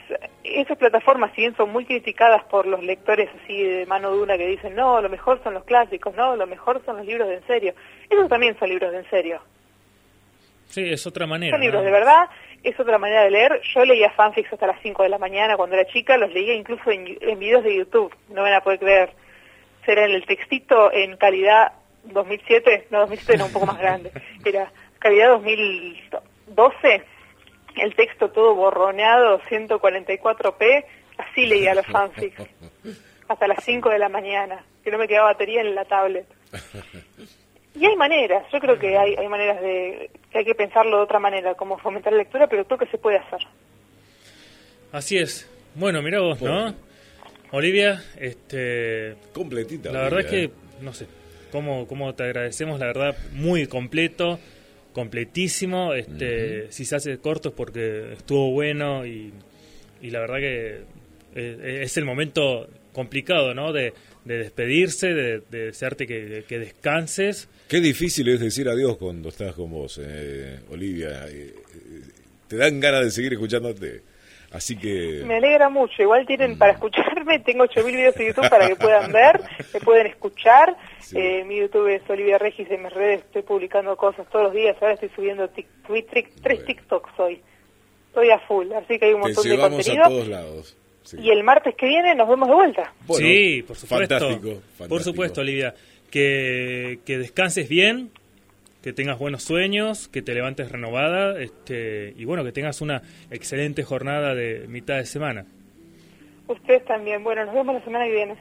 esas plataformas, si bien son muy criticadas por los lectores así de mano dura que dicen, no, lo mejor son los clásicos, no, lo mejor son los libros de en serio. Esos también son libros de en serio. Sí, es otra manera. Son libros ¿no? de verdad, es otra manera de leer. Yo leía fanfics hasta las 5 de la mañana cuando era chica, los leía incluso en, en videos de YouTube, no me van a poder creer. Será en el textito en calidad 2007, no 2007 era un poco más grande, era calidad 2012, el texto todo borroneado, 144p, así leía los fanfics, hasta las 5 de la mañana, que no me quedaba batería en la tablet. Y hay maneras, yo creo que hay, hay maneras de, que hay que pensarlo de otra manera, como fomentar la lectura, pero creo que se puede hacer. Así es. Bueno, mira vos, ¿no? Olivia, este, Completita. la verdad es que, ¿eh? no sé, cómo, cómo te agradecemos, la verdad, muy completo, completísimo. Este, Si se hace corto es porque estuvo bueno y, y la verdad que eh, es el momento complicado, ¿no? De, de despedirse, de, de desearte que, que descanses. Qué difícil es decir adiós cuando estás con vos, eh, Olivia. Eh, eh, te dan ganas de seguir escuchándote. Así que... Me alegra mucho. Igual tienen Mm. para escucharme, tengo 8.000 videos de YouTube para que puedan ver, me pueden escuchar. Sí. Eh, mi YouTube es Olivia Regis en mis redes, estoy publicando cosas todos los días. Ahora estoy subiendo tic- tric- tres Bueno. TikToks hoy. Estoy a full, así que hay un Te montón de llevamos a contenido. todos lados. Sí. Y el martes que viene nos vemos de vuelta. Bueno, sí, por supuesto. Fantástico, fantástico. Por supuesto, Olivia. Que, que descanses bien, que tengas buenos sueños, que te levantes renovada este, y bueno, que tengas una excelente jornada de mitad de semana. Ustedes también. Bueno, nos vemos la semana que viene.